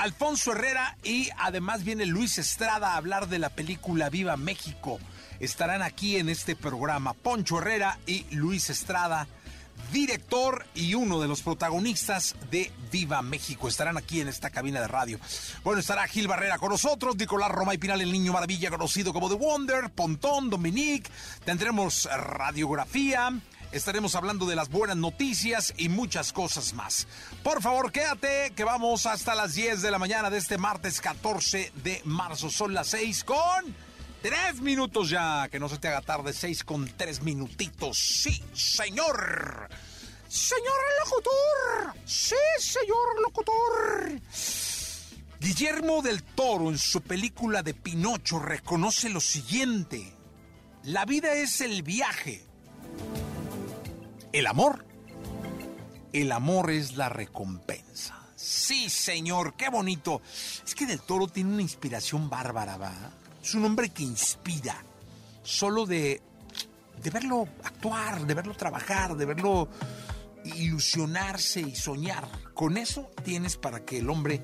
Alfonso Herrera y además viene Luis Estrada a hablar de la película Viva México. Estarán aquí en este programa Poncho Herrera y Luis Estrada, director y uno de los protagonistas de Viva México. Estarán aquí en esta cabina de radio. Bueno, estará Gil Barrera con nosotros, Nicolás Roma y Pinal, el niño maravilla conocido como The Wonder, Pontón, Dominique. Tendremos radiografía estaremos hablando de las buenas noticias y muchas cosas más. Por favor, quédate que vamos hasta las 10 de la mañana de este martes 14 de marzo. Son las 6 con 3 minutos ya, que no se te haga tarde, 6 con 3 minutitos. Sí, señor. Señor locutor. Sí, señor locutor. Guillermo del Toro en su película de Pinocho reconoce lo siguiente. La vida es el viaje el amor. El amor es la recompensa. Sí, señor, qué bonito. Es que Del Toro tiene una inspiración bárbara, ¿va? Es un hombre que inspira. Solo de, de verlo actuar, de verlo trabajar, de verlo ilusionarse y soñar. Con eso tienes para que el hombre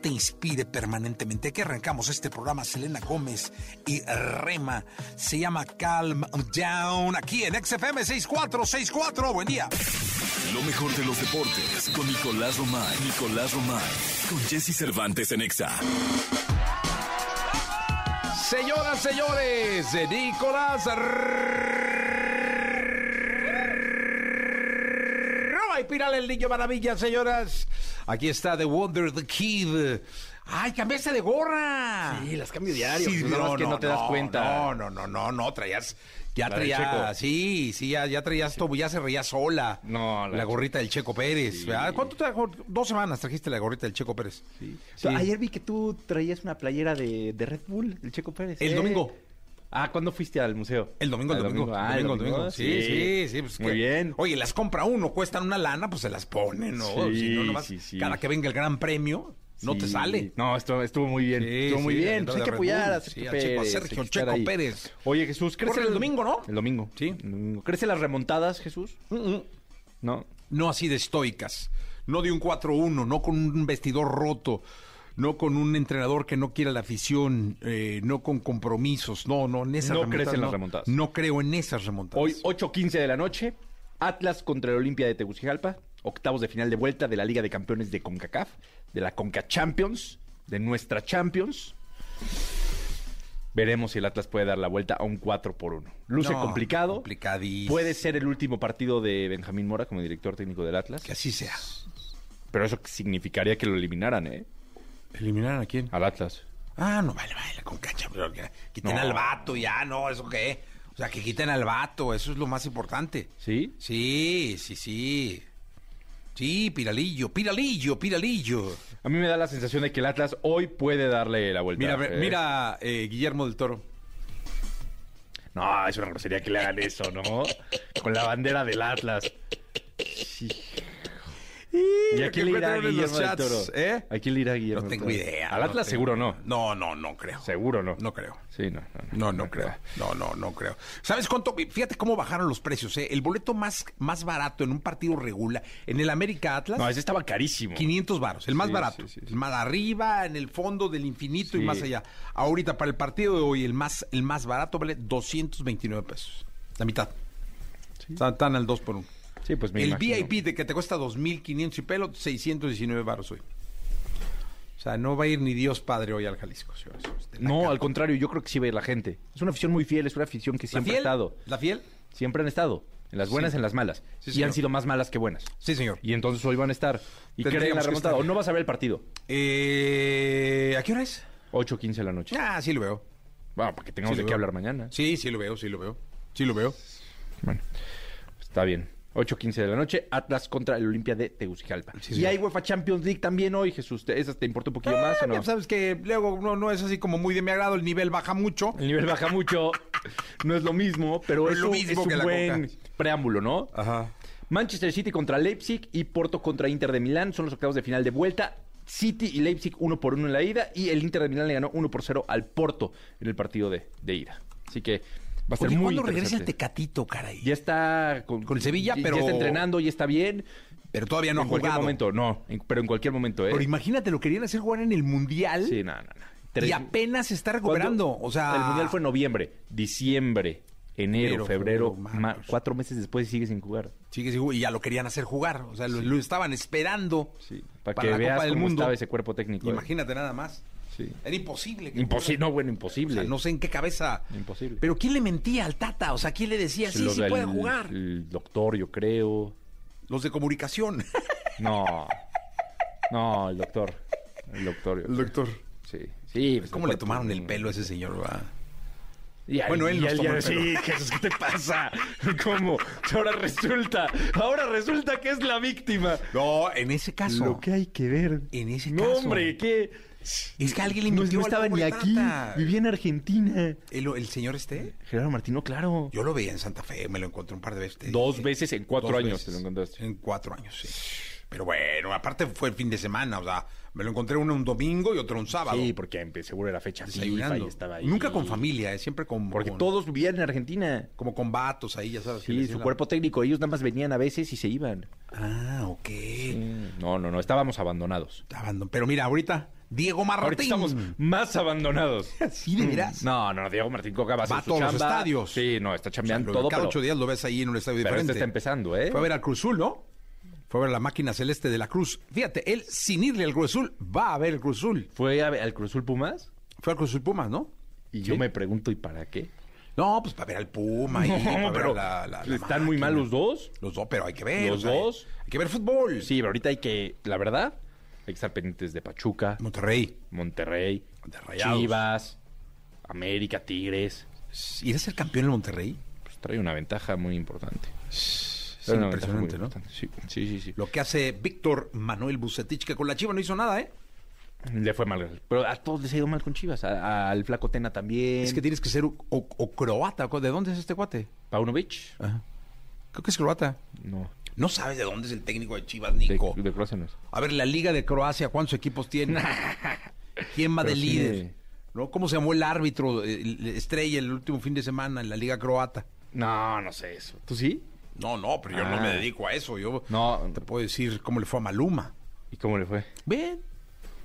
te inspire permanentemente. Que arrancamos este programa, Selena Gómez y Rema. Se llama Calm Down, aquí en XFM 6464. Buen día. Lo mejor de los deportes con Nicolás Romay. Nicolás Romay. Con Jesse Cervantes en Exa. Señoras, señores, Nicolás Romay Piral, el niño maravilla, señoras. Aquí está The Wonder, The Kid. ¡Ay, cambiaste de gorra! Sí, las cambio diario. Sí, pues, no, que no, te das cuenta. No, no, no, no, no, traías... Ya traías, sí, sí, ya, ya traías todo, ya se reía sola. No, la, la- gorrita del Checo Pérez. Sí. ¿Cuánto trajo? Dos semanas trajiste la gorrita del Checo Pérez. Sí. Ayer vi que tú traías una playera de, de Red Bull, el Checo Pérez. El Eh. domingo. Ah, ¿cuándo fuiste al museo? El domingo, el domingo. Ah, el domingo, el domingo. Sí, sí, sí. pues Muy que- bien. Oye, las compra uno, cuestan una lana, pues se las pone, ¿no? Sí, Si no, nomás sí, sí. Cada que venga el gran premio, no te sale. No, estuvo, estuvo muy bien. Sí, estuvo muy sí, bien. Pues hay que apoyar a Sergio Pérez. Sergio Checo ahí. Pérez. Oye, Jesús, ¿crees Corre el domingo, ¿no? El domingo. Sí. El domingo. ¿Crees en las remontadas, Jesús? No. no así de estoicas, no de un 4-1, no con un vestidor roto, no con un entrenador que no quiera la afición, eh, no con compromisos, no, no, en esas No remontadas. crees en las no. remontadas. No creo en esas remontadas. Hoy, 8.15 de la noche, Atlas contra el Olimpia de Tegucigalpa, octavos de final de vuelta de la Liga de Campeones de CONCACAF, de la CONCA Champions, de nuestra Champions. Veremos si el Atlas puede dar la vuelta a un 4 por 1. Luce No, complicado. complicadísimo. Puede ser el último partido de Benjamín Mora como director técnico del Atlas. Que así sea. Pero eso significaría que lo eliminaran, ¿eh? ¿Eliminaran a quién? Al Atlas. Ah, no, vale, vale, con cacha, pero que quiten No. al vato ya, no, ¿eso qué? O sea, que quiten al vato, eso es lo más importante. ¿Sí? Sí, sí, sí. Sí, Piralillo, Piralillo, Piralillo. A mí me da la sensación de que el Atlas hoy puede darle la vuelta. Mira, ¿eh? mira eh, Guillermo del Toro. No, es una grosería que le hagan eso, ¿no? Con la bandera del Atlas. Sí. ¿Y a quién le irá encuentran en los Guillermo del chats, Toro? ¿eh? ¿A quién le irá Guillermo No tengo idea. Al no Atlas tengo- seguro no. No, no, no creo. Seguro no. No creo. Sí, no. No, no, creo. No, no, no creo. ¿Sabes cuánto? Fíjate cómo bajaron los precios. ¿eh? El boleto más, más barato en un partido regular, en el América Atlas, No, ese estaba carísimo. 500 varos, el más Sí, barato. sí. El más arriba, en el fondo del infinito y más allá. Ahorita, para el partido de hoy, el más, el más barato vale 229 pesos. La mitad. Están, están al 2 por 1. Sí, pues me el imagino. VIP de que te cuesta 2.500 y pelo, 619 varos hoy. O sea, no va a ir ni Dios Padre hoy al Jalisco. señores. No, capa. al contrario, yo creo que sí va a ir la gente. Es una afición muy fiel, es una afición que ¿La siempre ha estado. ¿La fiel? Siempre han estado. En las buenas, Sí. en las malas. Sí, y señor. han sido más malas que buenas. Sí, señor. Y entonces hoy van a estar. Y creen la que remontada. O no vas a ver el partido. Eh, ¿A qué hora es? 8.15 de la noche. Ah, sí lo veo. Bueno, porque tengamos Sí, de qué hablar mañana. Sí, sí lo veo, sí lo veo. Sí lo veo. Bueno, está bien. 8.15 de la noche, Atlas contra el Olimpia de Tegucigalpa. Sí, y hay UEFA Champions League también hoy, Jesús. ¿Te- ¿Esas te importa un poquillo más o no? sabes que luego no, no es así como muy de mi agrado, el nivel baja mucho. El nivel baja mucho, no es lo mismo, pero No es, lo un- mismo es un que buen preámbulo, ¿no? Ajá. Manchester City contra Leipzig y Porto contra Inter de Milán son los octavos de final de vuelta. City y Leipzig uno por uno en la ida y el Inter de Milán le ganó 1 por 0 al Porto en el partido de, de ida. Así que va a ser Oye, muy ¿cuándo regresa el. Tecatito, caray? Ya está con, Con el Sevilla, ya- pero- ya está entrenando, ya está bien. Pero todavía no en ha cualquier jugado. momento, no, en- pero en cualquier momento, ¿eh? Pero imagínate, lo querían hacer jugar en el Mundial Sí, no, no, no. y Tres- apenas se está ¿Cuándo? recuperando. O sea, El mundial fue en noviembre, diciembre, enero, febrero, febrero, cuatro meses después y sigue sin jugar. Sigue, sigue, y ya lo querían hacer jugar. O sea, lo, lo estaban esperando Para, para que la veas Copa del cómo Mundo. estaba ese cuerpo técnico. ¿eh? Imagínate nada más. Sí. Era imposible. que no, bueno, O imposible. sea, no sé en qué cabeza. Imposible. Pero ¿quién le mentía al Tata? O sea, ¿quién le decía, sí, Los sí del- puede jugar? El doctor, yo creo. Los de comunicación. No. No, el doctor. El doctor. creo. doctor. Sí. Sí. pues, ¿Cómo el le tomaron el pelo a ese señor? va? Y al- Bueno, él nos tomó el pelo. Sí, Jesús, ¿qué te pasa? ¿Cómo? Ahora resulta, ahora resulta que es la víctima. No, en ese caso. Lo que hay que ver. En ese no, caso. hombre, ¿qué? Es que alguien le No, mintió no estaba ni aquí. Vivía en Argentina. ¿El, el señor este? Gerardo Martino, claro. Yo lo veía en Santa Fe, me lo encontré un par de veces. Dos veces en cuatro Dos años veces. te lo encontraste. En cuatro años, sí. Pero bueno, aparte fue el fin de semana, o sea, me lo encontré uno un domingo y otro un sábado. Sí, porque empe- seguro era fecha FIFA y estaba ahí. Nunca con familia, eh, siempre con. Porque con- todos vivían en Argentina. Como con vatos ahí, ya sabes. Sí, su la- cuerpo técnico. Ellos nada más venían a veces y se iban. Ah, ok. No, no, no. Estábamos abandonados. Abandon- Pero mira, ahorita, Diego Martín. Ahorita estamos más abandonados. ¿Sí, de veras? No, no, Diego Martín Coca va a hacer Va a su todos los estadios. Sí, no, está O sea, chambeando todo, cada pero, ocho días lo ves ahí en un estadio pero diferente. este está empezando, ¿eh? Fue a ver al Cruz Azul, ¿no? Fue a ver la máquina celeste de la Cruz. Fíjate, él, sin irle al Cruz Azul, va a ver el Cruz Azul. Fue a ver al Cruzul Pumas Fue al Cruz Azul Pumas, ¿no? y Sí. yo me pregunto, ¿y para qué? No, pues para ver al Puma y para No, ver pero a la, la- la están muy mal los dos. Los dos, pero hay que ver. Los o sea, dos. Hay que ver fútbol. Sí, pero ahorita hay que, la verdad, hay que estar pendientes de Pachuca, Monterrey. Monterrey, De Rayados. Chivas, América, Tigres. ¿Ir a ser campeón en Monterrey? Pues trae una ventaja muy importante. Es impresionante, ¿no? importante. Sí, sí, sí, sí. Lo que hace Víctor Manuel Bucetich, que con la Chiva no hizo nada, ¿eh? Le fue mal. Pero a todos les ha ido mal con Chivas. A- al Flaco Tena también. Es que tienes que ser o, o- o croata. ¿De dónde es este cuate? Paunovic. Ajá. Creo que es croata. No. No sabes de dónde es el técnico de Chivas, De, Nico. de Croacia no es. A ver, la Liga de Croacia, ¿cuántos equipos tiene? ¿Quién va de Pero sí. líder? ¿No? ¿Cómo se llamó el árbitro el- el estrella el último fin de semana en la Liga Croata? No, no sé eso. ¿Tú sí? No, no, pero yo no Ah. me dedico a eso. Yo No. te puedo decir cómo le fue a Maluma. ¿Y cómo le fue? Bien,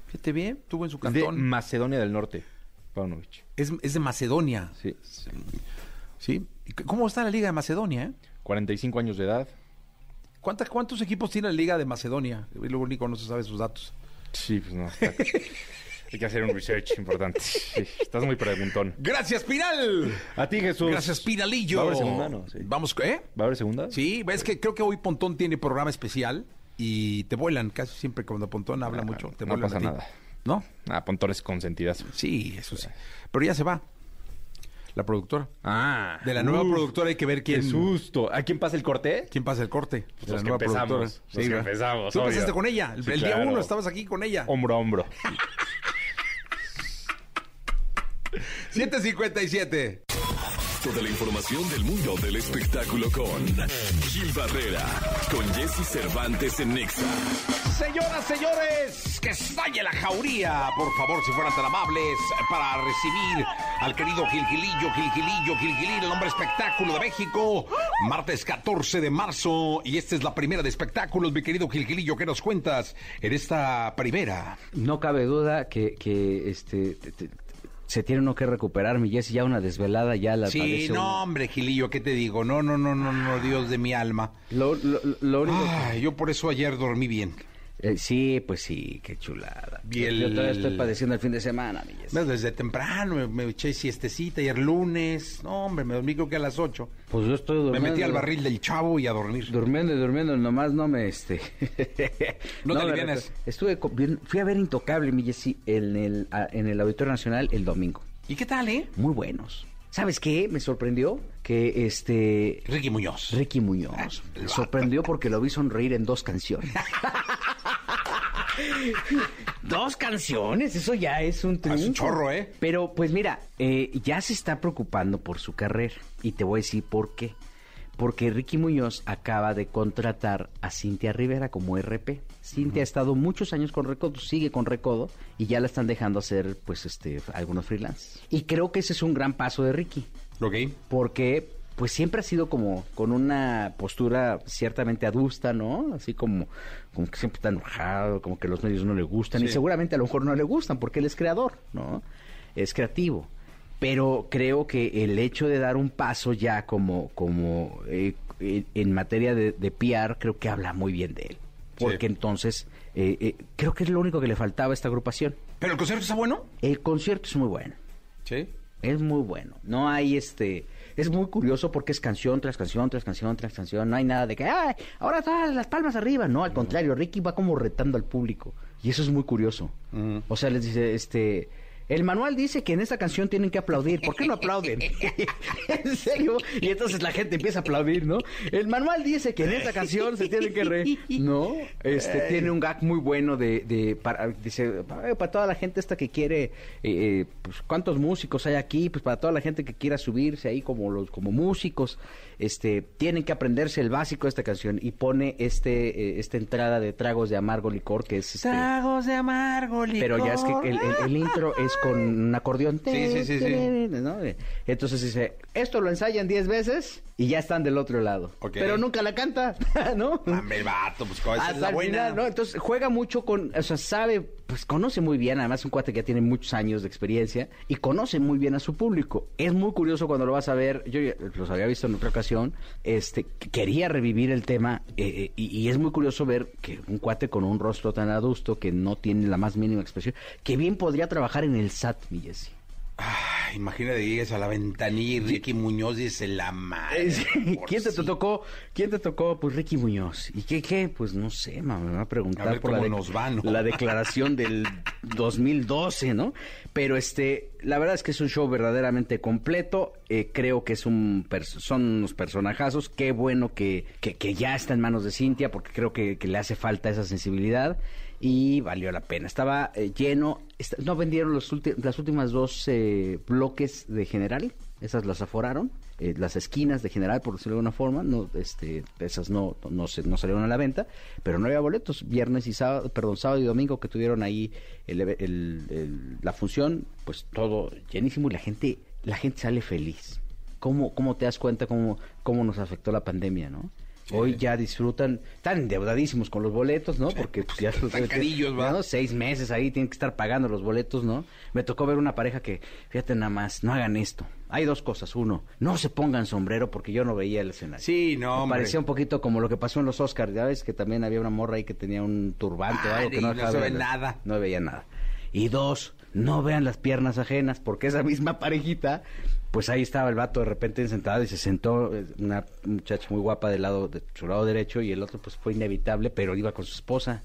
fíjate bien, estuvo en su Es de cantón. Macedonia del Norte. Paunovic. Es, es de Macedonia. Sí. ¿Sí? ¿Y c- ¿Cómo está la Liga de Macedonia? eh? 45 años de edad. ¿Cuántas- ¿Cuántos equipos tiene la Liga de Macedonia? Y Luego Nico no se sabe sus datos. Sí, pues no. está- Hay que hacer un research importante. Sí, estás muy preguntón. Gracias, Pinal. A ti, Jesús. Gracias, Pinalillo. ¿Va a haber segunda, no? Sí. Vamos, ¿eh? ¿Va a haber segunda? Sí, es que creo que hoy Pontón tiene programa especial y te vuelan casi siempre cuando Pontón habla Ah, mucho. Te no vuelan pasa a ti. nada. ¿No? Ah, Pontores consentidas. Sí, eso sí. Pero ya se va. La productora. Ah. De la nueva Uf, productora hay que ver quién, Qué susto. ¿A quién pasa el corte? quién pasa el corte. Pues de los la que nueva empezamos, productora. los que ¿verdad? empezamos, Tú obvio. empezaste con ella. El, Sí, el día claro. uno estabas aquí con ella. Hombro a hombro. 757. Toda la información del mundo del espectáculo con Gil Barrera, con Jesse Cervantes en Nexa. Señoras, señores, que estalle la jauría, por favor, si fueran tan amables, para recibir al querido Gilgilillo, Gilgilillo, Gilgilillo, el hombre espectáculo de México. Martes 14 de marzo, y esta es la primera de espectáculos, mi querido Gilgilillo, ¿qué nos cuentas en esta primera? No cabe duda que, que este te- te- se tiene uno que recuperar, mi Jessy, ya una desvelada ya la Sí, uno. no, hombre, Gilillo, ¿qué te digo? No, no, no, no, no, Dios de mi alma. Lo, lo- lo único Ay, yo por eso ayer dormí bien. Eh, sí, pues sí, qué chulada. Y el- Yo todavía estoy padeciendo el fin de semana. Bueno, Desde temprano me, me eché siestecita ayer lunes. No, hombre, me dormí creo que a las 8. Pues yo estoy Me durmiendo. metí al barril del chavo y a dormir. Durmiendo y durmiendo, nomás no me, este... No te me Estuve, fui a ver Intocable, mi Jessy, en el, en el Auditorio Nacional el domingo. ¿Y qué tal, eh? Muy buenos. ¿Sabes qué? Me sorprendió que, este... Ricky Muñoz. Ricky Muñoz. Me sorprendió porque lo vi sonreír en dos canciones. dos canciones, eso ya es un triunfo. es un chorro, ¿eh? Pero pues mira, eh, ya se está preocupando por su carrera. Y te voy a decir por qué. Porque Ricky Muñoz acaba de contratar a Cintia Rivera como RP. Cintia ha estado muchos años con Recodo, sigue con Recodo y ya la están dejando hacer pues este algunos freelance. Y creo que ese es un gran paso de Ricky Ok. porque pues siempre ha sido como con una postura ciertamente adusta, ¿no? Así como, como que siempre está enojado, como que los medios no le gustan y seguramente a lo mejor no le gustan porque él es creador, ¿no? Es creativo. Pero creo que el hecho de dar un paso ya como, como eh, en- en materia de, de PR, creo que habla muy bien de él. Porque Sí. entonces eh, eh, creo que es lo único que le faltaba a esta agrupación. ¿Pero el concierto está bueno? El concierto es muy bueno. Sí. Es muy bueno. No hay este. Es muy curioso porque es canción tras canción, tras canción, tras canción. No hay nada de que, ¡ay! Ahora todas las palmas arriba. No, al contrario, Ricky va como retando al público. Y eso es muy curioso. O sea, les dice, este. El manual dice que en esta canción tienen que aplaudir. ¿Por qué no aplauden? en serio. Y entonces la gente empieza a aplaudir, ¿no? El manual dice que en esta canción se tienen que reír. No. Este tiene un gag muy bueno de, de para, dice "Ay, para toda la gente esta que quiere, eh, eh, pues cuántos músicos hay aquí, pues para toda la gente que quiera subirse ahí como los como músicos, este tienen que aprenderse el básico de esta canción y pone este eh, esta entrada de tragos de amargo licor que es este, de amargo, pero ya es que el, el- el intro es con un acordeón. Sí, sí, sí, sí. ¿no? Entonces dice, esto lo ensayan 10 veces y ya están del otro lado. Pero nunca la canta, ¿no? El vato, pues esa es la buena. final, ¿no? Entonces juega mucho con, o sea, sabe, pues conoce muy bien, además un cuate que ya tiene muchos años de experiencia y conoce muy bien a su público. Es muy curioso cuando lo vas a ver, yo los había visto en otra ocasión, este, que quería revivir el tema eh, eh, y, y es muy curioso ver que un cuate con un rostro tan adusto que no tiene la más mínima expresión, que bien podría trabajar en el SAT, mi Jessy. Ay, imagínate, llegues a la ventanilla y Ricky Muñoz dice la madre. por ¿Quién te sí. tocó? ¿Quién te tocó? Pues Ricky Muñoz. ¿Y qué qué? Pues no sé, mamá, me va a preguntar A ver por la, cómo nos va, ¿no? la declaración del 2012, ¿no? Pero este, la verdad es que es un show verdaderamente completo. Eh, creo que es un son unos personajazos. Qué bueno que, que, que ya está en manos de Cintia, porque creo que, que le hace falta esa sensibilidad. Y valió la pena. Estaba eh, lleno. no vendieron las últimas dos eh, bloques de general. Esas las aforaron. eh, las esquinas de general, por decirlo de alguna forma. No, este, esas no, no, se, no salieron a la venta. Pero no había boletos. Viernes y sábado, perdón, sábado y domingo que tuvieron ahí el- la función. Pues todo llenísimo y la gente, la gente sale feliz. ¿Cómo, cómo te das cuenta cómo, cómo nos afectó la pandemia, no? Hoy ya disfrutan, están endeudadísimos con los boletos, ¿no? Porque pues, ya Están carillos, ¿va? ¿no? seis meses ahí tienen que estar pagando los boletos, ¿no? Me tocó ver una pareja que, fíjate nada más, no hagan esto. Hay dos cosas. Uno, no se pongan sombrero porque yo no veía el escenario. Sí, no, Me hombre. parecía un poquito como lo que pasó en los Oscars, ya ves que también había una morra ahí que tenía un turbante o algo que no no se ve nada. No veía nada. Y dos, no vean las piernas ajenas, porque esa misma parejita, pues ahí estaba el vato de repente sentado y se sentó eh, una muchacha muy guapa del lado de su lado derecho y el otro pues fue inevitable, pero iba con su esposa.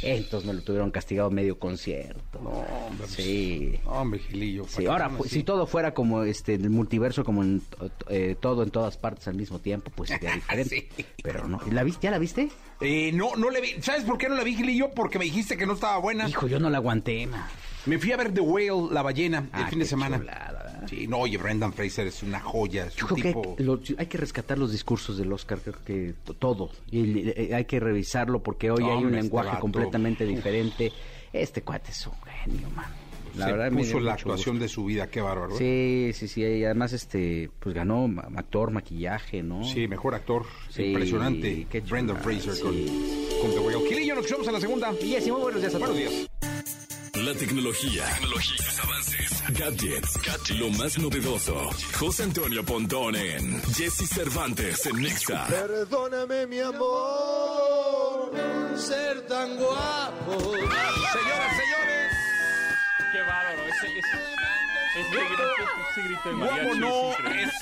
Entonces me lo tuvieron castigado medio concierto. No, hombre, pues, Sí. Hombre, Gilillo. Sí, ¿para qué ahora, pues, si todo fuera como este en el multiverso, como en eh, todo en todas partes al mismo tiempo, pues sería diferente. Sí. Pero no, ¿la viste? ¿Ya la viste? Eh, no, no le vi. ¿Sabes por qué no la vi, Gilillo? Porque me dijiste que no estaba buena. Hijo, yo no la aguanté, ma. Me fui a ver The Whale, La Ballena, el Ah, fin de semana. Sí, no, oye, Brendan Fraser es una joya. Es Yo un creo tipo... que lo- hay que rescatar los discursos del Oscar, creo que to- todo. Y hay que revisarlo porque hoy No, hay un este lenguaje completamente diferente. Este cuate es un genio, man. La se verdad me puso la actuación gusto. de su vida, qué bárbaro. ¿eh? Sí, sí, sí. Y además, este, pues ganó actor, maquillaje, ¿no? Sí, mejor actor. Sí, Impresionante. qué Brendan Fraser sí. con, con The Whale. Nos escuchamos en la segunda. Y así, muy buenos días a todos. Buenos días. La tecnología, tecnologías, avances, gadgets, lo más novedoso. José Antonio Pontón en Jesse Cervantes en Nexa. Perdóname mi amor ser tan guapo. Señoras, señores, Qué bárbaro. Ese, ese, ese, grito, ese grito de mariachi guapo no es increíble.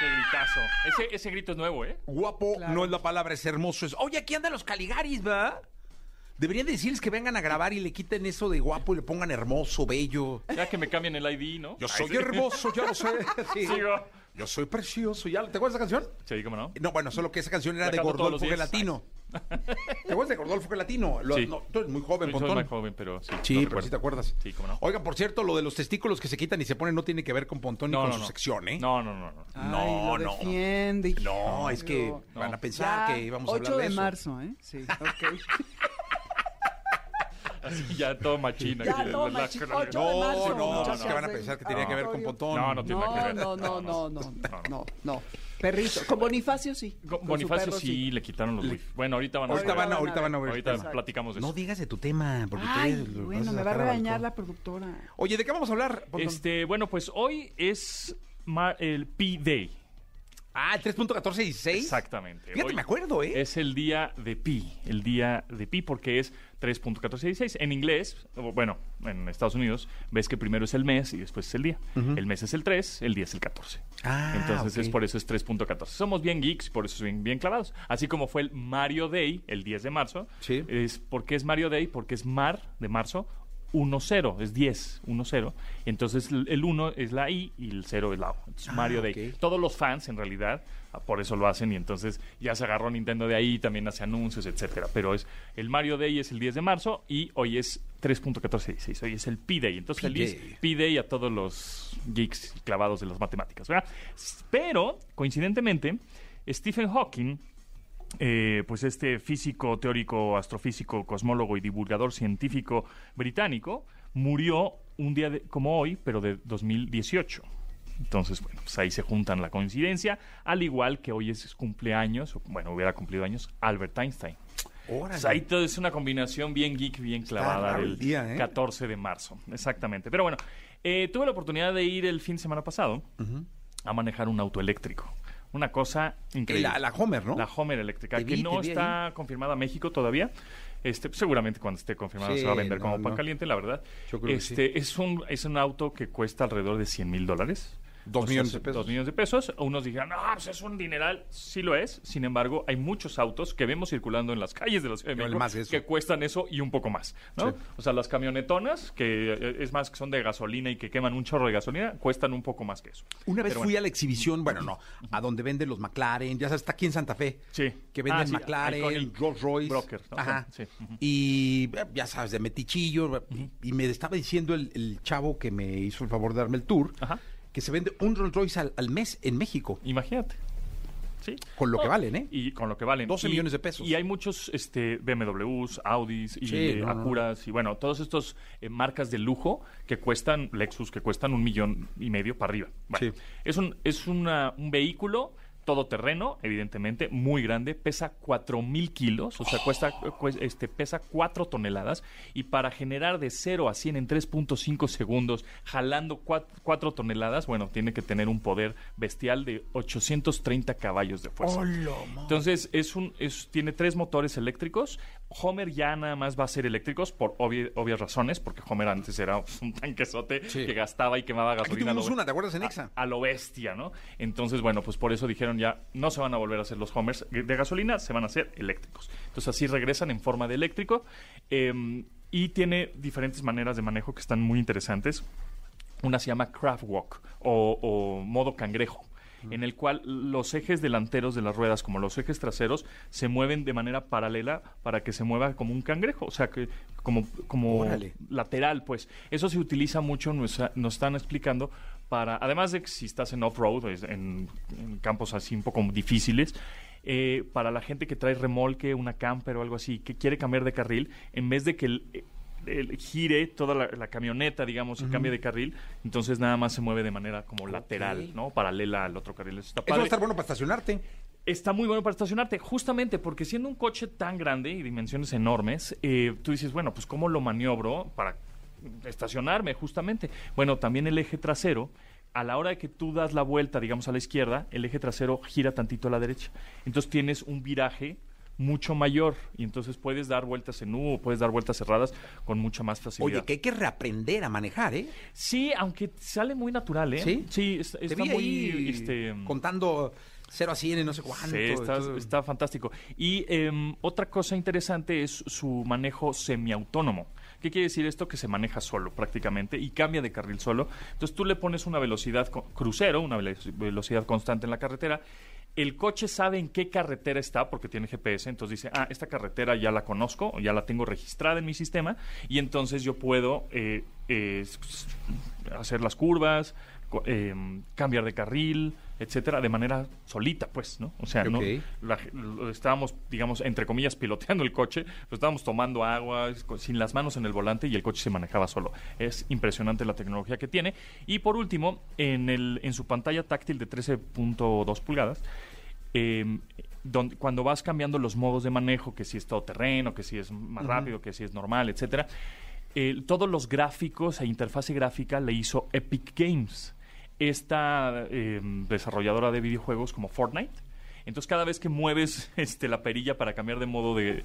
Qué gritazo. Ese, ese grito es nuevo, ¿eh? Guapo no es la palabra, es hermoso. Es... Oye, aquí andan los Caligaris, ¿va? Deberían decirles que vengan a grabar y le quiten eso de guapo y le pongan hermoso, bello. Ya que me cambien el ID, ¿no? Yo soy hermoso, ya lo sé. Sí. Sigo. Yo soy precioso, ¿ya? ¿Te acuerdas de esa canción? Sí, ¿cómo no? No, bueno, solo que esa canción era de Gordolfo. Gelatino. ¿Te acuerdas de Gordolfo Gelatino? Lo- Sí. no, tú eres muy joven, Soy Pontón. más joven, pero sí. Sí, lo pero sí te acuerdas. Sí, cómo no. Oigan, por cierto, lo de los testículos que se quitan y se ponen no tiene que ver con Pontón ni No, con no, su no. sección, ¿eh? No, no, no. no. Ay, No, lo no. defiende. No, es que No. van a pensar Ya, que íbamos a 8 hablar de, de eso. marzo, ¿eh? Sí, ok. Así ya todo machina. Ya, aquí, todo la- la- machi- la- ocho de No, marzo, no, muchachos, es que van a pensar que tenía que ver con. Pontón. No, no tiene nada que No, ver. no, no, no, no, no. no, no. Perrito. Con Bonifacio sí. Con Con Bonifacio perro, sí, le quitaron los wifi. Bueno, ahorita van a Ahorita ver. van a, ahorita van a ver. Ahorita Exacto. platicamos de eso. No digas de tu tema, porque tú Ay, eres- lo bueno, me va a regañar la productora. Oye, ¿de qué vamos a hablar? Pontón? Este, bueno, pues hoy es el P-Day. Ah, el 3.1416. Exactamente. Fíjate, Hoy me acuerdo, ¿eh? Es el día de Pi, el día de Pi porque es 3.1416. En inglés, bueno, en Estados Unidos, ves que primero es el mes y después es el día. El mes es el 3, el día es el 14. Ah, Entonces es por eso es 3.14. Somos bien geeks, por eso bien, bien clavados. Así como fue el Mario Day, el 10 de marzo. Sí. Es, ¿Por qué es Mario Day? Porque es mar de marzo. 1-0, es 10, 1-0. Entonces el- el 1 es la I y el 0 es la O. Entonces, Ah, Mario Day. Todos los fans, en realidad, ah, por eso lo hacen y entonces ya se agarró Nintendo de ahí, también hace anuncios, etcétera. Pero es el Mario Day es el 10 de marzo y hoy es 3.1416. Hoy es el P-Day. Entonces, feliz P-Day. A todos los geeks clavados de las matemáticas, ¿verdad? Pero, coincidentemente, Stephen Hawking eh, pues este físico, teórico, astrofísico, cosmólogo y divulgador científico británico murió un día de- como hoy, pero de 2018. Entonces, bueno, pues ahí se juntan la coincidencia, al igual que hoy es cumpleaños, o, bueno, hubiera cumplido años, Albert Einstein. Pues ahí todo es una combinación bien geek, bien clavada del el día, ¿eh? 14 de marzo. Exactamente. Pero bueno, eh, tuve la oportunidad de ir el fin de semana pasado a manejar un auto eléctrico. Una cosa increíble. La, la Homer, ¿no? La Homer eléctrica, que no está confirmada México todavía. Este, seguramente cuando esté confirmada Sí, se va a vender no, como no. pan caliente, la verdad. Yo creo que este, es un es un auto que cuesta alrededor de 100 mil dólares. Dos O sea, millones de pesos. Dos millones de pesos. Unos dijeron, no, pues es un dineral. Sí lo es. Sin embargo, hay muchos autos que vemos circulando en las calles de la Ciudad de el México más que cuestan eso y un poco más. ¿no? Sí. O sea, las camionetonas, que eh, es más que son de gasolina y que queman un chorro de gasolina, cuestan un poco más que eso. Una vez Pero fui bueno. a la exhibición, bueno, no, a donde venden los McLaren, ya sabes, está aquí en Santa Fe. Sí. Que venden Ah, sí, McLaren, Iconic Rolls Royce. Broker, ¿no? Ajá. Sí. Y eh, ya sabes, de metichillo. Y me estaba diciendo el, el chavo que me hizo el favor de darme el tour, Ajá. Que se vende un Rolls Royce al, al mes en México. Imagínate. Sí. Con lo que No, valen, ¿eh? Y con lo que valen. 12 Y- millones de pesos. Y hay muchos este, BMWs, Audis y Sí, eh, no, no, no. Acuras y bueno, todos estos eh, marcas de lujo que cuestan, Lexus, que cuestan un millón y medio para arriba. Bueno, Sí. Es, un, es una- un vehículo todoterreno, evidentemente, muy grande, pesa 4.000 kilos, o sea, cuesta, cues- este, pesa 4 toneladas, y para generar de 0 a 100 en 3.5 segundos, jalando 4, toneladas, bueno, tiene que tener un poder bestial de 830 caballos de fuerza. Entonces, es un, es, tiene tres motores eléctricos. Homer ya nada más va a ser eléctricos por obvi- obvias razones, porque Homer antes era un tanquesote Sí. que gastaba y quemaba Aquí gasolina. a lo tuvimos be- una, ¿te acuerdas en a- Exa? a lo bestia, ¿no? Entonces, bueno, pues por eso dijeron ya, no se van a volver a hacer los Homers de gasolina, se van a hacer eléctricos. Entonces así regresan en forma de eléctrico eh, y tiene diferentes maneras de manejo que están muy interesantes. Una se llama craft walk o, o modo cangrejo en el cual los ejes delanteros de las ruedas, como los ejes traseros, se mueven de manera paralela para que se mueva como un cangrejo, o sea, que como, como Órale. lateral, pues. Eso se utiliza mucho, nos, nos están explicando, para, además de que si estás en off-road, es- en, en campos así un poco difíciles, eh, para la gente que trae remolque, una camper o algo así, que quiere cambiar de carril, en vez de que el, el- gire toda la, la camioneta, digamos, y cambie de carril, entonces nada más se mueve de manera como lateral, ¿no? Paralela al otro carril. Eso está Eso va a estar bueno para estacionarte. Está muy bueno para estacionarte, justamente porque siendo un coche tan grande y dimensiones enormes, eh, tú dices, bueno, pues ¿cómo lo maniobro para estacionarme justamente? Bueno, también el eje trasero, a la hora de que tú das la vuelta, digamos, a la izquierda, el eje trasero gira tantito a la derecha. Entonces tienes un viraje mucho mayor y entonces puedes dar vueltas en U o puedes dar vueltas cerradas con mucha más facilidad. Oye, que hay que reaprender a manejar, ¿eh? Sí, aunque sale muy natural, ¿eh? ¿Sí? Sí, Te está vi muy... ahí este, contando 0 a 100 y no sé cuánto. Sí, está, está fantástico. Y em, otra cosa interesante es su manejo semiautónomo. ¿Qué quiere decir esto? Que se maneja solo prácticamente y cambia de carril solo. Entonces tú le pones una velocidad crucero, una velo- velocidad constante en la carretera. El coche sabe en qué carretera está porque tiene GPS, entonces dice, ah, esta carretera ya la conozco, ya la tengo registrada en mi sistema y entonces yo puedo eh, eh, hacer las curvas, em, cambiar de carril, etcétera, de manera solita, pues, ¿no? O sea, no, Ok. la- lo estábamos, digamos, entre comillas, piloteando el coche, lo estábamos tomando agua, sin las manos en el volante y el coche se manejaba solo. Es impresionante la tecnología que tiene. Y por último, en, el, en su pantalla táctil de 13.2 pulgadas, eh, donde, cuando vas cambiando los modos de manejo, que si es todoterreno, que si es más rápido, que si es normal, etcétera, eh, todos los gráficos e interfase gráfica le hizo Epic Games, esta eh, desarrolladora de videojuegos como Fortnite. Entonces cada vez que mueves este, la perilla para cambiar de modo de,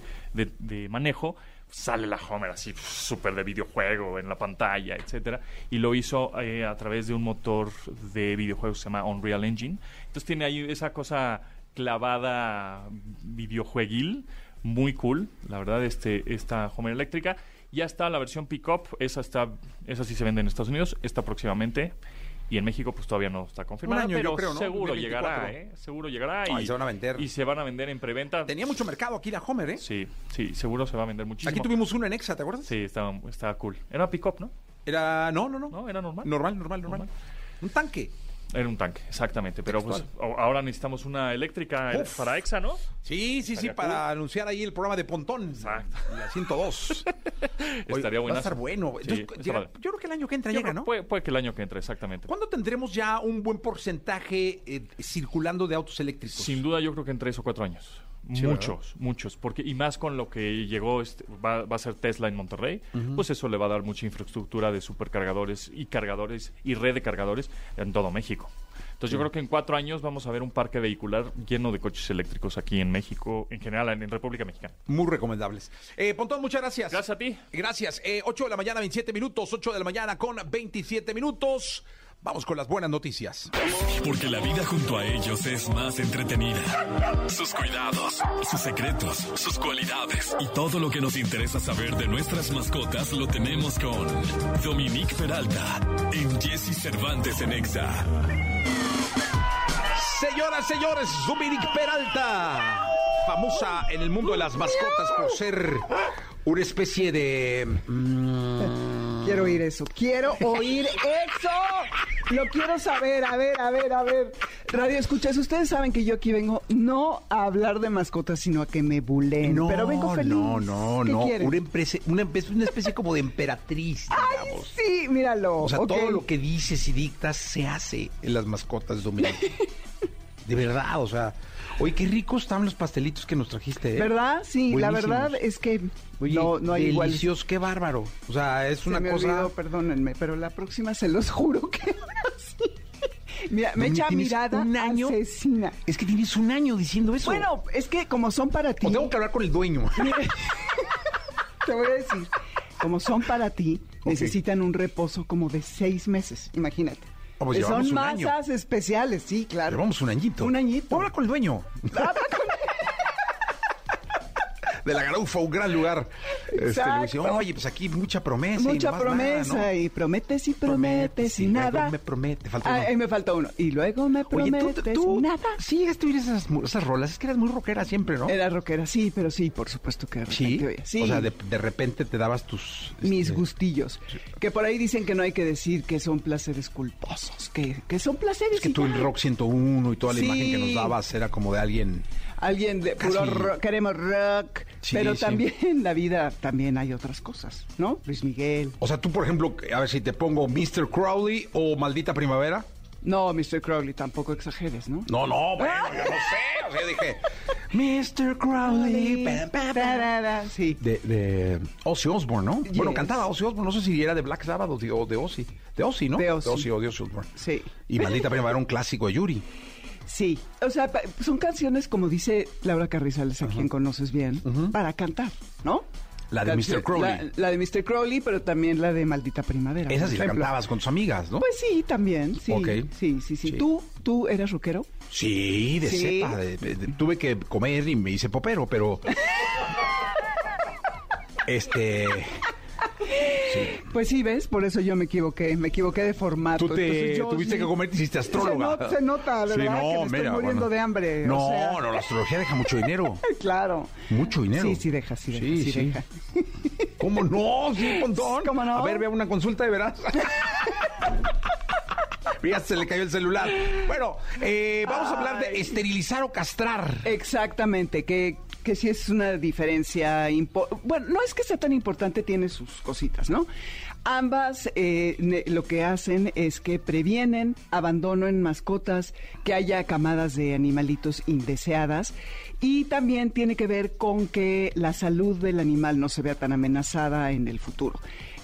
manejo, sale la Homer así súper de videojuego en la pantalla, etcétera. Y lo hizo eh, a través de un motor de videojuegos que se llama Unreal Engine. Entonces tiene ahí esa cosa clavada videojueguil, muy cool, la verdad, este, esta Homer eléctrica. Ya está la versión pick-up, esa, está, esa sí se vende en Estados Unidos, está próximamente. Y en México pues todavía no está confirmada, Un año, yo pero creo, ¿no? seguro 2024. llegará, ¿eh? Seguro llegará y se van a vender. y se van a vender en preventa. Tenía mucho mercado aquí la Homer, ¿eh? Sí, sí, seguro se va a vender muchísimo. Aquí tuvimos una en Exa, ¿te acuerdas? Sí, estaba, estaba cool. Era pick-up, ¿no? Era. No, no, no. No, era normal. Normal, normal, normal. Normal. Un tanque. Era un tanque, exactamente. Pero pues ahora necesitamos una eléctrica eh, Uf. para EXA, ¿no? Sí, sí, sí, para anunciar ahí el programa de Pontón. Exacto. La 102. Oye, Estaría Va a estar bueno. Sí, Entonces, está llega- padre. yo creo que el año que entra Yo llega, creo- ¿no? Puede, puede que el año que entre, exactamente. ¿Cuándo tendremos ya un buen porcentaje eh, circulando de autos eléctricos? Sin duda yo creo que en tres o cuatro años. Sí, muchos, muchos. Porque, y más con lo que llegó, este, va, va a ser Tesla en Monterrey, pues eso le va a dar mucha infraestructura de supercargadores y cargadores y red de cargadores en todo México. Entonces yo creo que en cuatro años vamos a ver un parque vehicular lleno de coches eléctricos aquí en México, en general en, en República Mexicana. Muy recomendables. Eh, Pontón, muchas gracias. Gracias a ti. Gracias. Eh, 8 de la mañana, 27 minutos. 8 de la mañana con 27 minutos. Vamos con las buenas noticias. Porque la vida junto a ellos es más entretenida. Sus cuidados, sus secretos, sus cualidades y todo lo que nos interesa saber de nuestras mascotas lo tenemos con Dominique Peralta en Jesse Cervantes en Exa. Señoras, señores, Dominique Peralta, famosa en el mundo de las mascotas por ser una especie de... mm, Quiero oír eso. Quiero oír eso. Lo quiero saber. A ver, a ver, a ver. Radio escuchas, ustedes saben que yo aquí vengo no a hablar de mascotas, sino a que me bulen. no, Pero vengo feliz. no, no, ¿Qué no. quieren? Una, empresa, una, una especie como de emperatriz, Ay, digamos. sí, míralo. O sea, todo lo que dices y dictas se hace en las mascotas, Dominique. de verdad, o sea... Oye, qué ricos están los pastelitos que nos trajiste, ¿eh? ¿Verdad? Sí, la verdad es que Oye, no, no hay igual. deliciosos, qué bárbaro. O sea, es Se una me cosa... olvidó, perdónenme, pero la próxima se los juro que ahora sí. Mira, me echa ¿tienes mirada un año? asesina. Es que tienes un año diciendo eso. Bueno, es que como son para ti, o tengo que hablar con el dueño. te voy a decir, como son para ti, necesitan un reposo como de seis meses, imagínate. Ah, pues son un año. masas especiales, sí, claro. Llevamos un añito. Un añito. Voy a hablar con el dueño. De la Garufa, un gran lugar. Este, me Oye, pues aquí mucha promesa. y Mucha nomás promesa nada, ¿no? y prometes y prometes y, nada. me promete, falta Ah, uno. me falta uno. Y luego me Oye, prometes tú, tú y nada. sí oír esas, esas rolas. Es que eras muy rockera siempre, ¿no? Era rockera, sí, pero sí, por supuesto que de Sí. repente. Sí. O sea, de, de repente te dabas tus... mis este, gustillos. Que por ahí dicen que no hay que decir que son placeres culposos, que, que son placeres Es que y tú el Rock 101 y toda la Sí. imagen que nos dabas era como de alguien... Alguien de Casi. puro rock, queremos rock, Sí, pero sí. también en la vida también hay otras cosas, ¿no? Luis Miguel. O sea, tú, por ejemplo, a ver si te pongo Mr. Crowley o Maldita Primavera. No, Mr. Crowley, tampoco exageres, ¿no? No, no, bueno, yo no sé. O sea, yo dije, Mr. Crowley. pam, pam. Tarara, Sí. De, de Ozzy Osbourne, ¿no? Bueno, cantaba Ozzy Osbourne. No sé si era de Black Sabbath o de, o de Ozzy. De Ozzy, ¿no? De Ozzy. o de Ozzy Osbourne. Sí. Y Maldita Primavera, un clásico de Yuri. Sí, o sea, son canciones, como dice Laura Carrizales, a quien conoces bien, para cantar, ¿no? La de Canción- Mr. Crowley. La, la de Mr. Crowley, pero también la de Maldita Primavera. Esa sí la cantabas con tus amigas, ¿no? Pues sí, también, sí. Ok. Sí, sí, sí. Sí. ¿Tú, ¿Tú eras rockero? Sí, de Sí. cepa. de- de- de- tuve que comer y me hice popero, pero... este... Pues sí, ¿ves? Por eso yo me equivoqué, me equivoqué de formato. Tú te yo tuviste sí- que comer, te hiciste astróloga. Se, not- se nota, ¿verdad? Sí, no, que me estoy mira, muriendo bueno. de hambre. No, o sea. no, la astrología deja mucho dinero. Claro. Mucho dinero. Sí, sí deja, sí deja, sí, Sí, sí. deja. ¿Cómo no? Sí, un montón. ¿Cómo no? A ver, vea una consulta de veras. Ya se le cayó el celular. Bueno, eh, vamos a hablar de esterilizar o castrar. Exactamente, que, que sí es una diferencia. Bueno, no es que sea tan importante, tiene sus cositas, ¿no? Ambas eh, lo que hacen es que previenen abandono en mascotas, que haya camadas de animalitos indeseadas y también tiene que ver con que la salud del animal no se vea tan amenazada en el futuro.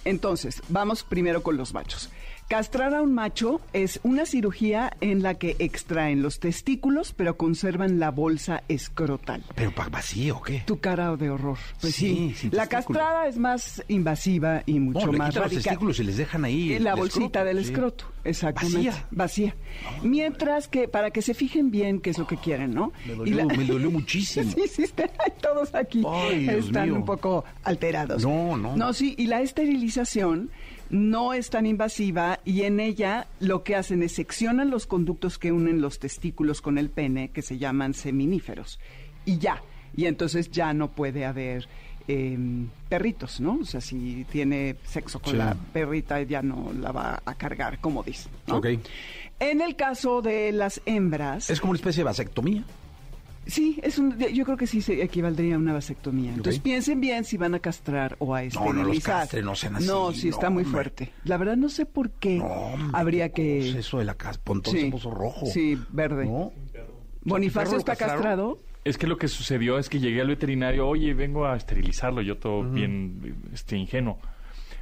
Entonces, vamos primero con los machos. Castrar a un macho es una cirugía en la que extraen los testículos, pero conservan la bolsa escrotal. Pero pa- vacío, ¿o ¿qué? Tu cara de horror. Pues Sí, La castrada es más invasiva y mucho No, le más quitan los radical. testículos y les dejan ahí. Y la el bolsita escroto, del sí. escroto, exactamente. Vacía. Vacía. Mientras que, para que se fijen bien qué es lo que quieren, ¿no? Me dolió, la- me dolió muchísimo. Sí, sí, está- todos aquí Ay, están un poco alterados. No, no. No, sí, y la esterilización no es tan invasiva y en ella lo que hacen es seccionan los conductos que unen los testículos con el pene, que se llaman seminíferos. Y ya. Y entonces ya no puede haber em, perritos, ¿no? O sea, si tiene sexo con Sí. la perrita, ya no la va a cargar, como dice. ¿no? Ok. En el caso de las hembras. Es como una especie de vasectomía. Sí, es un, yo creo que sí se equivaldría a una vasectomía. Entonces piensen bien si van a castrar o a No, esterilizar. no los castren, no sean así, No, sí, está no, muy hombre. fuerte. La verdad no sé por qué No, hombre, habría ¿qué que... es Eso de la casa, pontón se puso rojo. Sí, verde. ¿No? ¿Bonifacio ¿Perro lo está castrado? Es que lo que sucedió es que llegué al veterinario, oye, vengo a esterilizarlo, yo todo bien este, ingenuo.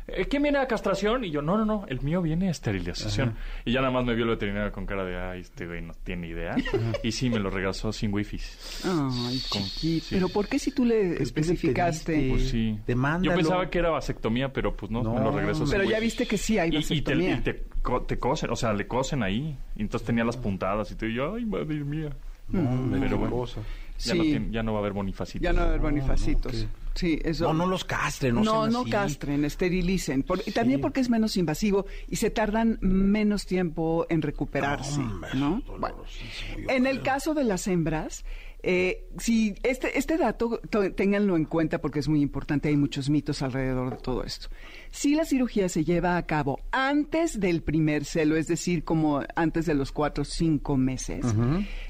"Eh, ¿Quién viene a castración? Y yo, no, no, no, el mío viene a esterilización. Y ya nada más me vio el veterinario con cara de, ay, este güey no tiene idea. Y sí, me lo regresó sin wifi. Ay, Con- sí. Pero ¿por qué si tú le especificaste? pediste? Pues sí. Demándalo. Yo pensaba que era vasectomía, pero pues no, me lo No, regresó sin Pero ya wifi. viste que sí hay Y, y te, vasectomía. y te co- te cosen, o sea, le cosen ahí. Y entonces tenía las puntadas y te yo, ay, madre mía. No, Pero bueno. cosa. Ya, no Sí. tiene- ya no va a haber bonifacitos. Ya no va a haber bonifacitos. no, Sí, eso. No, no los castren, no No, sean no así. castren, esterilicen. Por- y también porque es menos invasivo y se tardan menos tiempo en recuperarse. Bueno, en el caso de las hembras, eh, si este, este dato to- ténganlo en cuenta porque es muy importante, hay muchos mitos alrededor de todo esto. Si la cirugía se lleva a cabo antes del primer celo, es decir, como antes de los cuatro o cinco meses,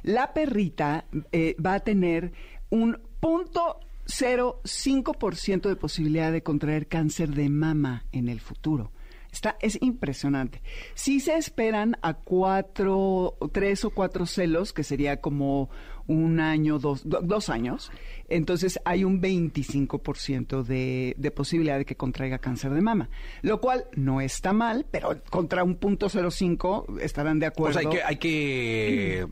la perrita eh, va a tener un punto 0,5% de posibilidad de contraer cáncer de mama en el futuro. Está, es impresionante. Si se esperan a cuatro, tres o cuatro celos, que sería como un año, dos, do- dos años, entonces hay un 25% de, de posibilidad de que contraiga cáncer de mama. Lo cual no está mal, pero contra un punto 0,5 estarán de O acuerdo. sea, hay que, hay que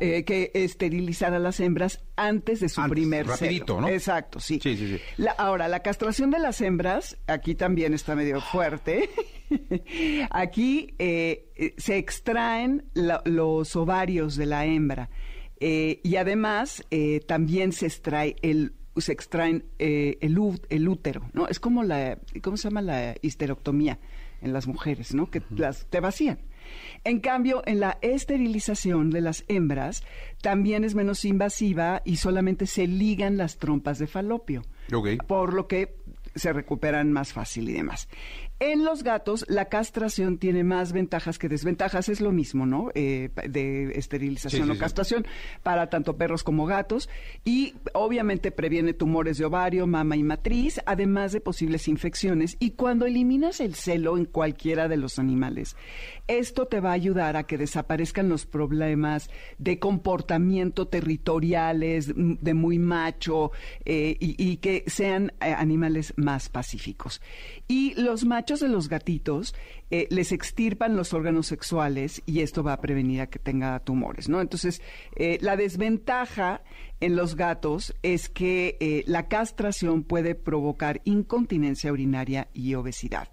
eh, que esterilizar a las hembras antes de su Antes, primer rapidito, celo. ¿no? Exacto, sí. Sí, sí, sí. La- ahora, la castración de las hembras, aquí también está medio fuerte. aquí eh, eh, se extraen la- los ovarios de la hembra eh, y además eh, también se extrae el se extraen el útero, ¿no? Es como la, ¿cómo se llama la histerectomía en las mujeres, ¿no? Que las te vacían. En cambio, en la esterilización de las hembras también es menos invasiva y solamente se ligan las trompas de falopio. Por lo que se recuperan más fácil y demás. En los gatos, la castración tiene más ventajas que desventajas. Es lo mismo, ¿no? Eh, de esterilización Sí, sí, o sí. castración para tanto perros como gatos. Y obviamente previene tumores de ovario, mama y matriz, además de posibles infecciones. Y cuando eliminas el celo en cualquiera de los animales, esto te va a ayudar a que desaparezcan los problemas de comportamiento territoriales, de muy macho, eh, y, y que sean eh, animales más más pacíficos. Y los machos de los gatitos eh, les extirpan los órganos sexuales y esto va a prevenir a que tenga tumores, ¿no? Entonces, eh, la desventaja en los gatos es que eh, la castración puede provocar incontinencia urinaria y obesidad.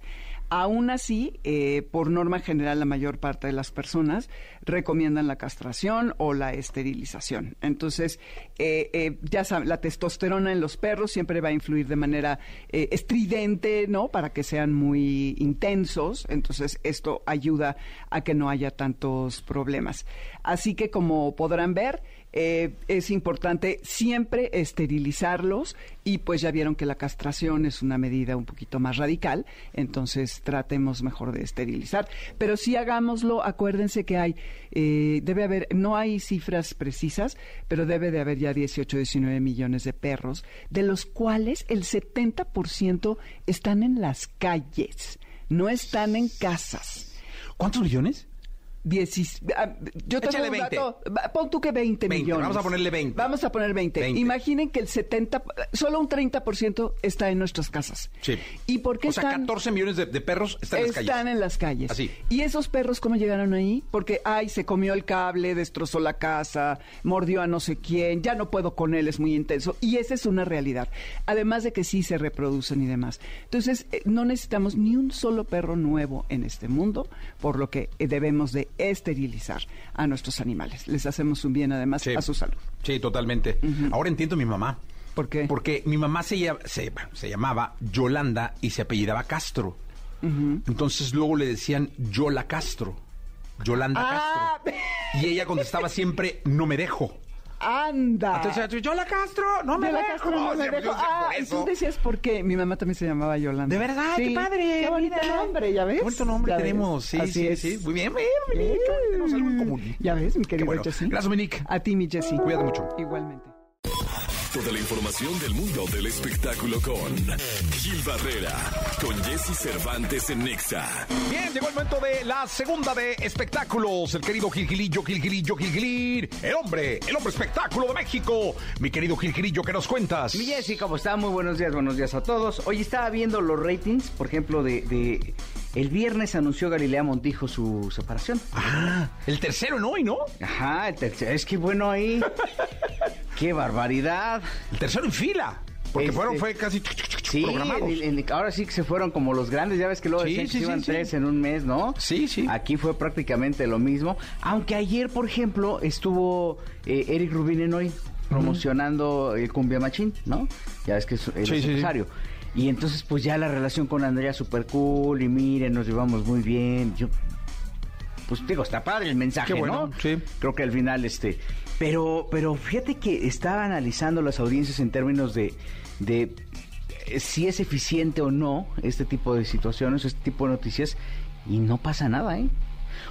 Aún así, eh, por norma general, la mayor parte de las personas recomiendan la castración o la esterilización. Entonces, eh, eh, ya saben, la testosterona en los perros siempre va a influir de manera estridente, ¿no? Para que sean muy intensos. Entonces, esto ayuda a que no haya tantos problemas. Así que, como podrán ver, eh, es importante siempre esterilizarlos y pues ya vieron que la castración es una medida un poquito más radical, entonces tratemos mejor de esterilizar. Pero si hagámoslo, acuérdense que hay, eh, debe haber, no hay cifras precisas, pero debe de haber ya 18, 19 millones de perros, de los cuales el 70% están en las calles, no están en casas. ¿Cuántos millones? Diecis- ah, yo tengo Échale un 20. dato, pon tú que 20, 20, millones. vamos a ponerle 20. Vamos a poner 20. 20. Imaginen que el 70, solo un 30% está en nuestras casas. Sí. ¿Y por qué O sea, están, 14 millones de, de perros están en las calles. están en las calles? Así. ¿Y esos perros cómo llegaron ahí? Porque, ay, se comió el cable, destrozó la casa, mordió a no sé quién, ya no puedo con él, es muy intenso. Y esa es una realidad. Además de que sí se reproducen y demás. Entonces, eh, no necesitamos ni un solo perro nuevo en este mundo, por lo que eh, debemos de esterilizar a nuestros animales. Les hacemos un bien además Sí. a su salud. Sí, totalmente. Ahora entiendo a mi mamá. ¿Por qué? Porque mi mamá se, se, se llamaba Yolanda y se apellidaba Castro. Entonces luego le decían Yola Castro. Yolanda Ah, Castro. Y ella contestaba siempre, no me dejo. ¡Anda! Entonces, Yola Castro, no me Yola dejo. Castro, no me dejo. yo Ah, y tú decías por qué. Mi mamá también se llamaba Yolanda. De verdad, Sí. qué padre. Qué bonito mira. nombre, ¿ya ves? Qué bonito nombre Ya tenemos. Sí, sí, es. sí. Muy bien, bien, bien. Sí. Tenemos algo en común. Ya ves, mi querido bueno. Jessy. Gracias, Dominique. A ti, mi Jessy. Cuídate mucho. Igualmente. Toda la información del mundo del espectáculo con Gil Barrera, con Jesse Cervantes en Nexa. Bien, llegó el momento de la segunda de espectáculos. El querido Gilgilillo, Gilgilillo, Gilgilir. El hombre, el hombre espectáculo de México. Mi querido Gilgilillo, ¿qué nos cuentas? Mi Jessy, ¿cómo está? Muy buenos días, buenos días a todos. Hoy estaba viendo los ratings, por ejemplo, de... de- el viernes anunció Galilea Montijo su separación. Ah, el tercero en hoy, ¿no? Ajá, el tercero. Es que bueno ahí. ¡Qué barbaridad! El tercero en fila. Porque Este- fueron, fue casi Sí, programados. en- en- ahora sí que se fueron como los grandes. Ya ves que luego Sí, decían que sí, iban sí. tres en un mes, ¿no? Sí, sí. Aquí fue prácticamente lo mismo. Aunque ayer, por ejemplo, estuvo eh, Eric Rubin en hoy promocionando el Cumbia Machín, ¿no? Ya ves que es, Sí, es sí, sí. Y entonces, pues ya la relación con Andrea super cool y miren, nos llevamos muy bien. Yo, pues digo, está padre el mensaje, Qué bueno, ¿no? sí. Creo que al final, este. Pero, pero fíjate que estaba analizando las audiencias en términos de, de eh, si es eficiente o no este tipo de situaciones, este tipo de noticias, y no pasa nada, ¿eh?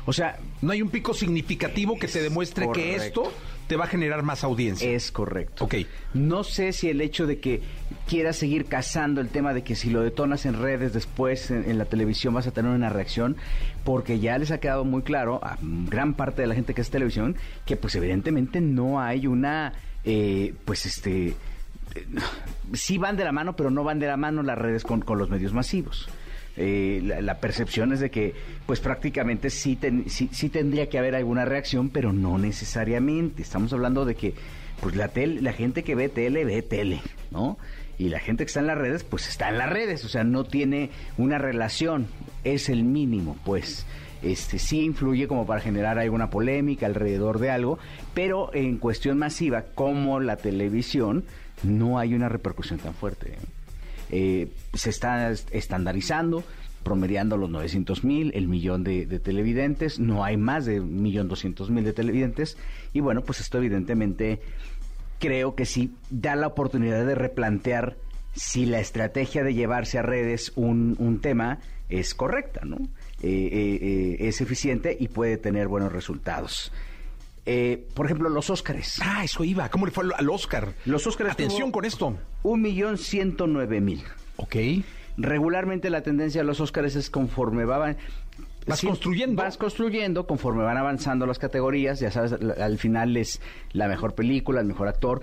O sea, No hay un pico significativo que te demuestre que esto te va a generar más audiencia. es correcto. Ok. No sé si el hecho de que quieras seguir cazando el tema de que si lo detonas en redes después en, en la televisión vas a tener una reacción, porque ya les ha quedado muy claro a gran parte de la gente que es televisión que pues evidentemente no hay una, eh, pues este, eh, sí van de la mano, pero no van de la mano las redes con, con los medios masivos. Eh, la, la percepción es de que, pues prácticamente sí, ten- sí, tendría que haber alguna reacción, pero no necesariamente. Estamos hablando de que, pues la tele, la gente que ve tele ve tele, ¿no? Y la gente que está en las redes, pues está en las redes, o sea, no tiene una relación, es el mínimo, pues. Este sí influye como para generar alguna polémica alrededor de algo, pero en cuestión masiva, como la televisión, no hay una repercusión tan fuerte. ¿Eh? Se está est- estandarizando, promediando los 900 mil, el millón de, de televidentes, no hay más de millón doscientos mil de televidentes, y bueno, pues esto evidentemente creo que sí da la oportunidad de replantear si la estrategia de llevarse a redes un, un tema es correcta, ¿no? Eh, eh, eh, es eficiente y puede tener buenos resultados. Eh, por ejemplo, los Óscares. Ah, eso iba. ¿Cómo le fue al- Oscar? Los Óscares Atención con esto. Un millón ciento nueve mil. Ok. Regularmente la tendencia de los Óscares es conforme van... Vas construyendo. Vas construyendo conforme van avanzando las categorías. Ya sabes, al final es la mejor película, el mejor actor.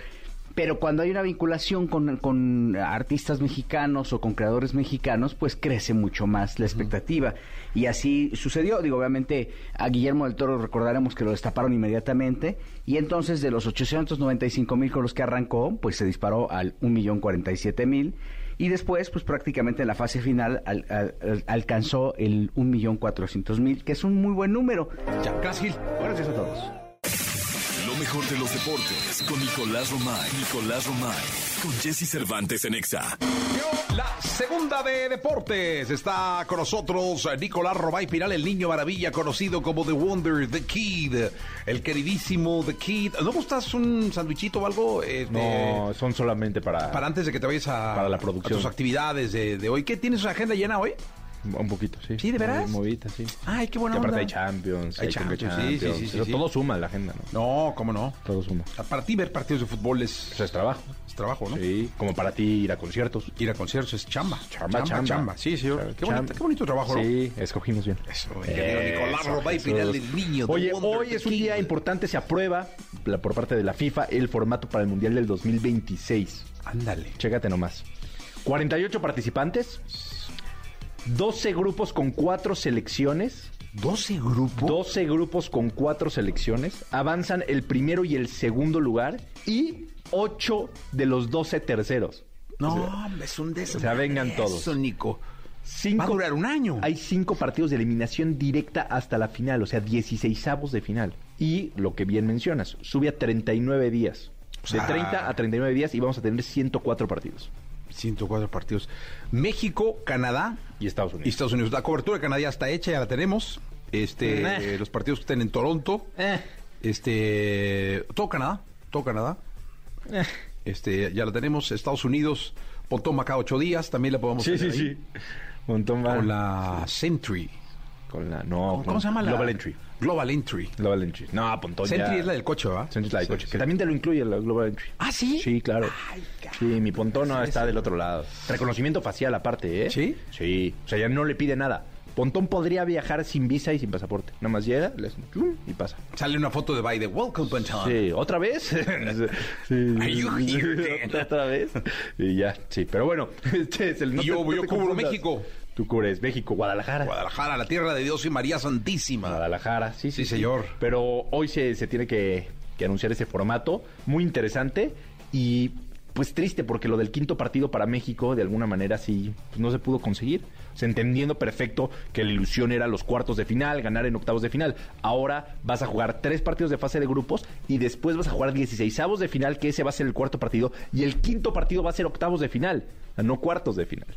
Pero cuando hay una vinculación con, con artistas mexicanos o con creadores mexicanos, pues crece mucho más la expectativa. Y así sucedió. Digo, obviamente a Guillermo del Toro recordaremos que lo destaparon inmediatamente. Y entonces de los 895 mil con los que arrancó, pues se disparó al 1.047.000. Y después, pues prácticamente en la fase final al- al- al- alcanzó el 1.400.000, que es un muy buen número. Ya. Gracias a todos. Mejor de los deportes con Nicolás Romay. Nicolás Romay. Con Jesse Cervantes en Exa. La segunda de deportes está con nosotros eh, Nicolás Robay Piral, el niño maravilla, conocido como The Wonder, The Kid, el queridísimo The Kid. ¿No gustas un sandwichito o algo? Este, No, son solamente para, Para antes de que te vayas a, Para la producción. a tus actividades de, de hoy. ¿Qué tienes agenda llena hoy? Un poquito, sí. ¿Sí, de veras? Muy movida, sí. Ay, qué buena Y aparte onda. hay Champions, Hay Champions, sí, sí, sí, sí, Eso sí. Todo suma la agenda, ¿no? No, cómo no. Todo suma. Para ti ver partidos de fútbol es, Eso es trabajo. es trabajo, ¿no? Sí, como para ti ir a conciertos. Ir a conciertos es chamba. Chamba, chamba. Sí, señor. Chamba, Qué, bonito, chamba. qué bonito trabajo, ¿no? Sí, escogimos bien. Eso, querido Nicolás Robay. Piral, el niño. Oye, hoy es un día importante, se aprueba la- por parte de la FIFA el formato para el Mundial del 2026. Ándale. Chécate nomás. 48 participantes, 12 grupos con 4 selecciones, 12 grupos. 12 grupos con 4 selecciones, avanzan el primero y el segundo lugar y 8 de los 12 terceros. No, hombre, es un desastre. o sea, vengan todos. Eso, Nico. Cinco- Va a durar un año. Hay 5 partidos de eliminación directa hasta la final, o sea, 16 avos de final. Y lo que bien mencionas, sube a 39 días. O sea- de 30 a 39 días y vamos a tener 104 partidos. 104 partidos. México, Canadá Y Estados y Unidos. Estados Unidos. La cobertura de Canadá ya está hecha, ya la tenemos. Este, Nah. los partidos que están en Toronto. Eh, Este, todo Canadá, todo Canadá. eh. Este, ya la tenemos. Estados Unidos, Pontón acá ocho días, también la podemos Sí, tener sí, ahí. sí. Montón va. Con la Sentry. Con la. No, ¿Cómo se llama la? Global Entry. Global Entry. Global Entry. No, Pontón Sentry ya- es la del coche, ¿verdad? Sentry es la del Sí, coche. sí. Que también te lo incluye la Global Entry. ¿Ah, sí? Sí, claro. Ay. Sí, mi Pontón no está del otro lado. Reconocimiento facial aparte, ¿eh? ¿Sí? Sí. O sea, ya no le pide nada. Pontón podría viajar sin visa y sin pasaporte. Nada más llega, le hacen chum y pasa. Sale una foto de Biden. Welcome, Pontón. Sí, ¿otra vez? sí. Are you here? ¿Otra vez? Y ya, sí. Pero bueno, este es el... Y yo- te- yo te cubro. México. Tú cubres México, Guadalajara. Guadalajara, la tierra de Dios y María Santísima. Guadalajara, sí, sí, Sí, señor. Pero hoy se, se tiene que, que anunciar ese formato muy interesante y pues triste porque lo del quinto partido para México de alguna manera sí pues, no se pudo conseguir. O sea, entendiendo perfecto que la ilusión era los cuartos de final, ganar en octavos de final. Ahora vas a jugar tres partidos de fase de grupos y después vas a jugar 16 avos de final, que ese va a ser el cuarto partido, y el quinto partido va a ser octavos de final, no cuartos de final.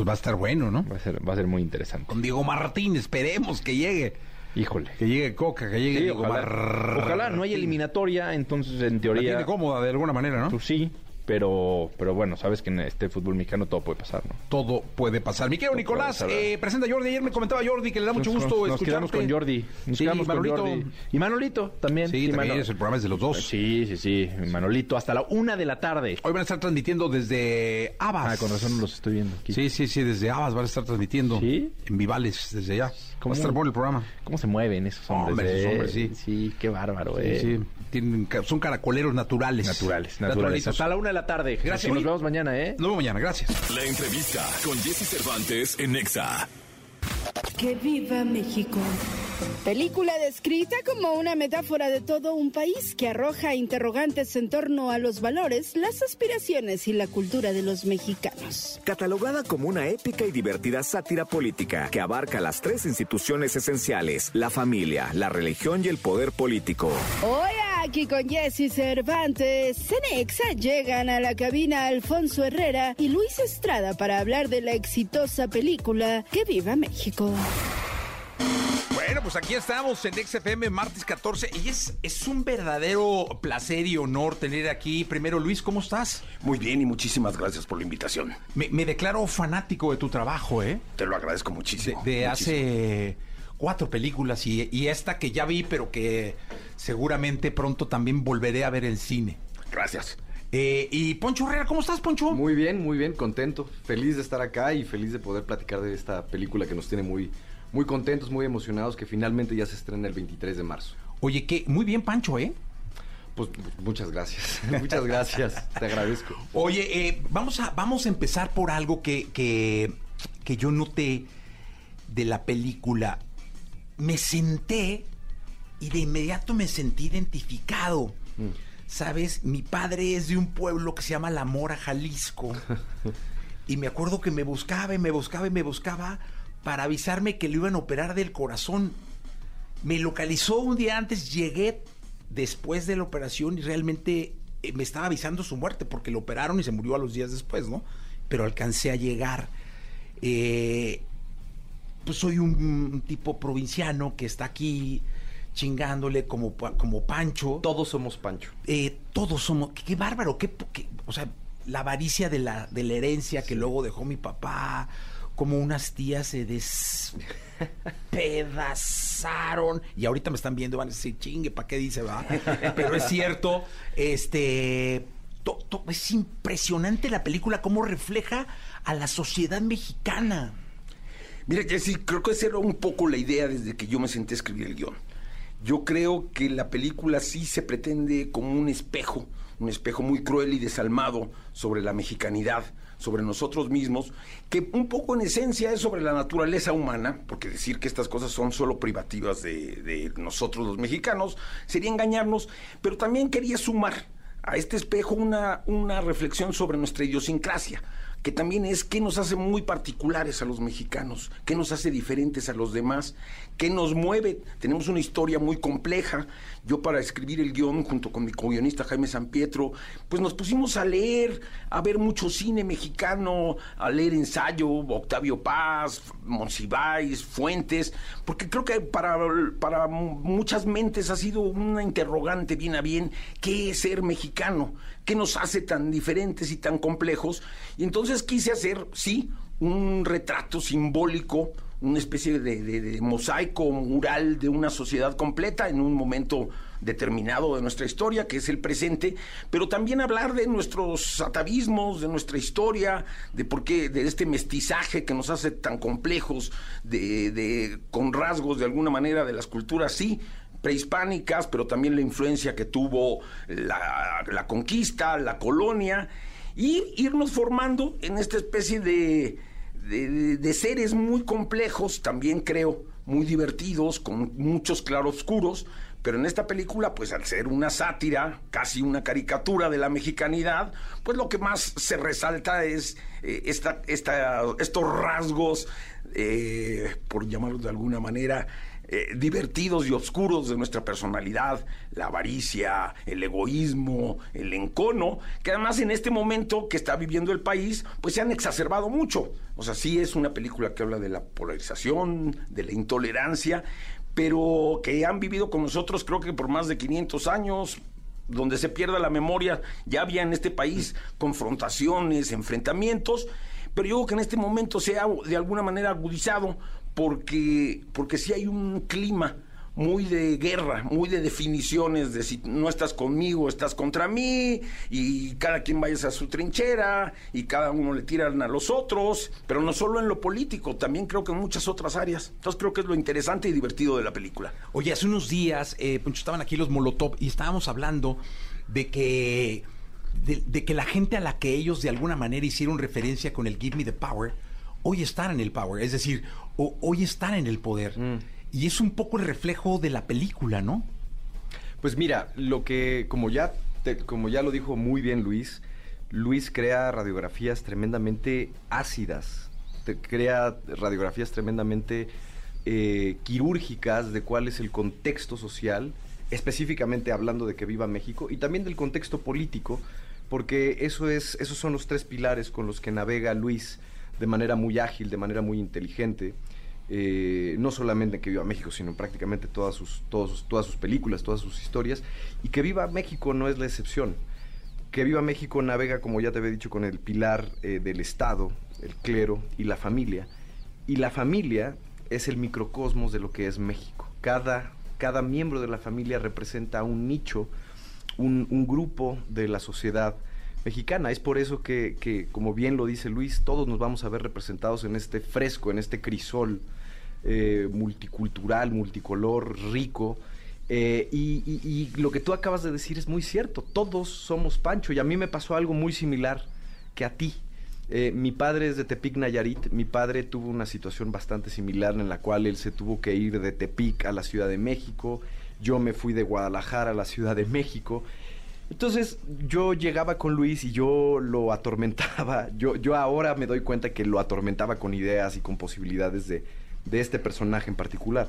Pues va a estar bueno, ¿no? Va a ser, va a ser muy interesante. Con Diego Martín, esperemos que llegue. Híjole. Que llegue Coca, que llegue Sí, Diego ojalá, Martín. ojalá no hay eliminatoria, entonces en La teoría... tiene cómoda de alguna manera, ¿no? Pues sí, pero, pero bueno, sabes que en este fútbol mexicano todo puede pasar, ¿no? Todo puede pasar. Mi querido Nicolás, eh, presenta a Jordi. Ayer me comentaba Jordi que le da mucho Nos- gusto nos, escucharte. quedamos con Jordi. Nos Sí, quedamos Manolito. con Jordi. Y Manolito también. Sí, también Mano- es, el programa es de los dos. Sí, sí, sí. Manolito, hasta la una de la tarde. Hoy van a estar transmitiendo desde Abas. Ah, con razón los estoy viendo aquí. Sí, sí, sí, desde Abas van a estar transmitiendo. ¿Sí? En Vivales, desde allá. ¿Cómo? Va a estar bueno el programa. ¿Cómo se mueven esos hombres? Hombre, esos hombres, sí. Sí, qué bárbaro, Sí, eh. sí. Tienen son caracoleros naturales. Naturales, naturales. Hasta la una de la tarde. Gracias. Y nos Oye, vemos mañana, ¿eh? Nos vemos mañana, gracias. La entrevista con Jesse Cervantes en Nexa. Que viva México. Película descrita como una metáfora de todo un país que arroja interrogantes en torno a los valores, las aspiraciones y la cultura de los mexicanos. Catalogada como una épica y divertida sátira política que abarca las tres instituciones esenciales, la familia, la religión y el poder político. Hoy aquí con Jesse Cervantes, Cenexa llegan a la cabina Alfonso Herrera y Luis Estrada para hablar de la exitosa película Que viva México. Bueno, pues aquí estamos en XFM martes 14 y es, es un verdadero placer y honor tener aquí. Primero, Luis, ¿cómo estás? Muy bien y muchísimas gracias por la invitación. Me, me declaro fanático de tu trabajo, ¿eh? Te lo agradezco De, muchísimo. de muchísimo. hace cuatro películas y, y esta que ya vi, pero que seguramente pronto también volveré a ver en cine. Gracias. Eh, y Poncho Herrera, ¿cómo estás, Poncho? Muy bien, muy bien, contento. Feliz de estar acá y feliz de poder platicar de esta película que nos tiene muy, muy contentos, muy emocionados, que finalmente ya se estrena el 23 de marzo. Oye, que muy bien, Pancho, ¿eh? Pues muchas gracias. muchas gracias. Te agradezco. Oye, eh, vamos, a, vamos a empezar por algo que, que, que yo noté de la película. Me senté y de inmediato me sentí identificado. Sabes, mi padre es de un pueblo que se llama La Mora, Jalisco. y me acuerdo que me buscaba y me buscaba y me buscaba para avisarme que lo iban a operar del corazón. Me localizó un día antes, llegué después de la operación y realmente eh, me estaba avisando su muerte porque lo operaron y se murió a los días después, ¿no? Pero alcancé a llegar. Eh, pues soy un, un tipo provinciano que está aquí chingándole como, como Pancho. Todos somos Pancho. Eh, todos somos. Qué, qué bárbaro, qué- o sea, la avaricia de la, de la herencia que luego dejó mi papá, como unas tías se despedazaron. Y ahorita me están viendo, van a decir, chingue, ¿para qué dice, va? Pero es cierto, este. es impresionante la película, cómo refleja a la sociedad mexicana. Mira, Jesse, creo que esa era un poco la idea desde que yo me senté a escribir el guion. Yo creo que la película sí se pretende como un espejo, un espejo muy cruel y desalmado sobre la mexicanidad, sobre nosotros mismos, que un poco en esencia es sobre la naturaleza humana, porque decir que estas cosas son solo privativas de, nosotros los mexicanos sería engañarnos, pero también quería sumar a este espejo una, una reflexión sobre nuestra idiosincrasia, que también es qué nos hace muy particulares a los mexicanos, qué nos hace diferentes a los demás, qué nos mueve. Tenemos una historia muy compleja. Yo para escribir el guion, junto con mi co-guionista Jaime San Pietro, pues nos pusimos a leer, a ver mucho cine mexicano, a leer ensayo, Octavio Paz, Monsiváis, Fuentes, porque creo que para, para muchas mentes ha sido una interrogante bien a bien, ¿qué es ser mexicano? ¿Qué nos hace tan diferentes y tan complejos? Y entonces quise hacer, sí, un retrato simbólico, una especie de, mosaico mural de una sociedad completa en un momento determinado de nuestra historia, que es el presente, pero también hablar de nuestros atavismos, de nuestra historia, de por qué, de este mestizaje que nos hace tan complejos, de, de- con rasgos de alguna manera de las culturas, sí, prehispánicas, pero también la influencia que tuvo la, la conquista, la colonia, y irnos formando en esta especie de, de, seres muy complejos, también creo, muy divertidos, con muchos claroscuros, pero en esta película, pues al ser una sátira, casi una caricatura de la mexicanidad, pues lo que más se resalta es eh, esta, esta, estos rasgos, eh, por llamarlos de alguna manera, eh, divertidos y oscuros de nuestra personalidad, la avaricia, el egoísmo, el encono, que además en este momento que está viviendo el país, pues se han exacerbado mucho. O sea, sí es una película que habla de la polarización, de la intolerancia, pero que han vivido con nosotros creo que por más de 500 años, donde se pierda la memoria, ya había en este país confrontaciones, enfrentamientos, pero yo creo que en este momento se ha de alguna manera agudizado porque, porque sí hay un clima muy de guerra, muy de definiciones de si no estás conmigo, estás contra mí, y cada quien vaya a su trinchera, y cada uno le tiran a los otros, pero no solo en lo político, también creo que en muchas otras áreas. Entonces creo que es lo interesante y divertido de la película. Oye, hace unos días, eh, estaban aquí los Molotov y estábamos hablando de que, de que la gente a la que ellos de alguna manera hicieron referencia con el Give Me the Power, hoy están en el power, es decir, o- hoy están en el poder. Y es un poco el reflejo de la película, ¿no? Pues mira, lo que, como ya, te- como ya lo dijo muy bien Luis, Luis crea radiografías tremendamente ácidas, te- crea radiografías tremendamente eh, quirúrgicas de cuál es el contexto social, específicamente hablando de que viva México, y también del contexto político, porque eso es, esos son los tres pilares con los que navega Luis de manera muy ágil, de manera muy inteligente eh, no solamente en que viva México, sino en prácticamente todas sus, todos todas sus películas, todas sus historias, y que viva México no es la excepción. Que viva México navega, como ya te había dicho, con el pilar eh, del Estado, el clero y la familia. Y la familia es el microcosmos de lo que es México. Cada, cada miembro de la familia representa un nicho, un, un grupo de la sociedad mexicana. Es por eso que, como bien lo dice Luis, todos nos vamos a ver representados en este fresco, en este crisol eh, multicultural, multicolor, rico. Eh, y lo que tú acabas de decir es muy cierto. Todos somos Pancho. Y a mí me pasó algo muy similar que a ti. Eh, mi padre es de Tepic, Nayarit. Mi padre tuvo una situación bastante similar en la cual él se tuvo que ir de Tepic a la Ciudad de México. Yo me fui de Guadalajara a la Ciudad de México. Entonces yo llegaba con Luis y yo lo atormentaba. Yo, yo ahora me doy cuenta que lo atormentaba con ideas y con posibilidades de, de este personaje en particular.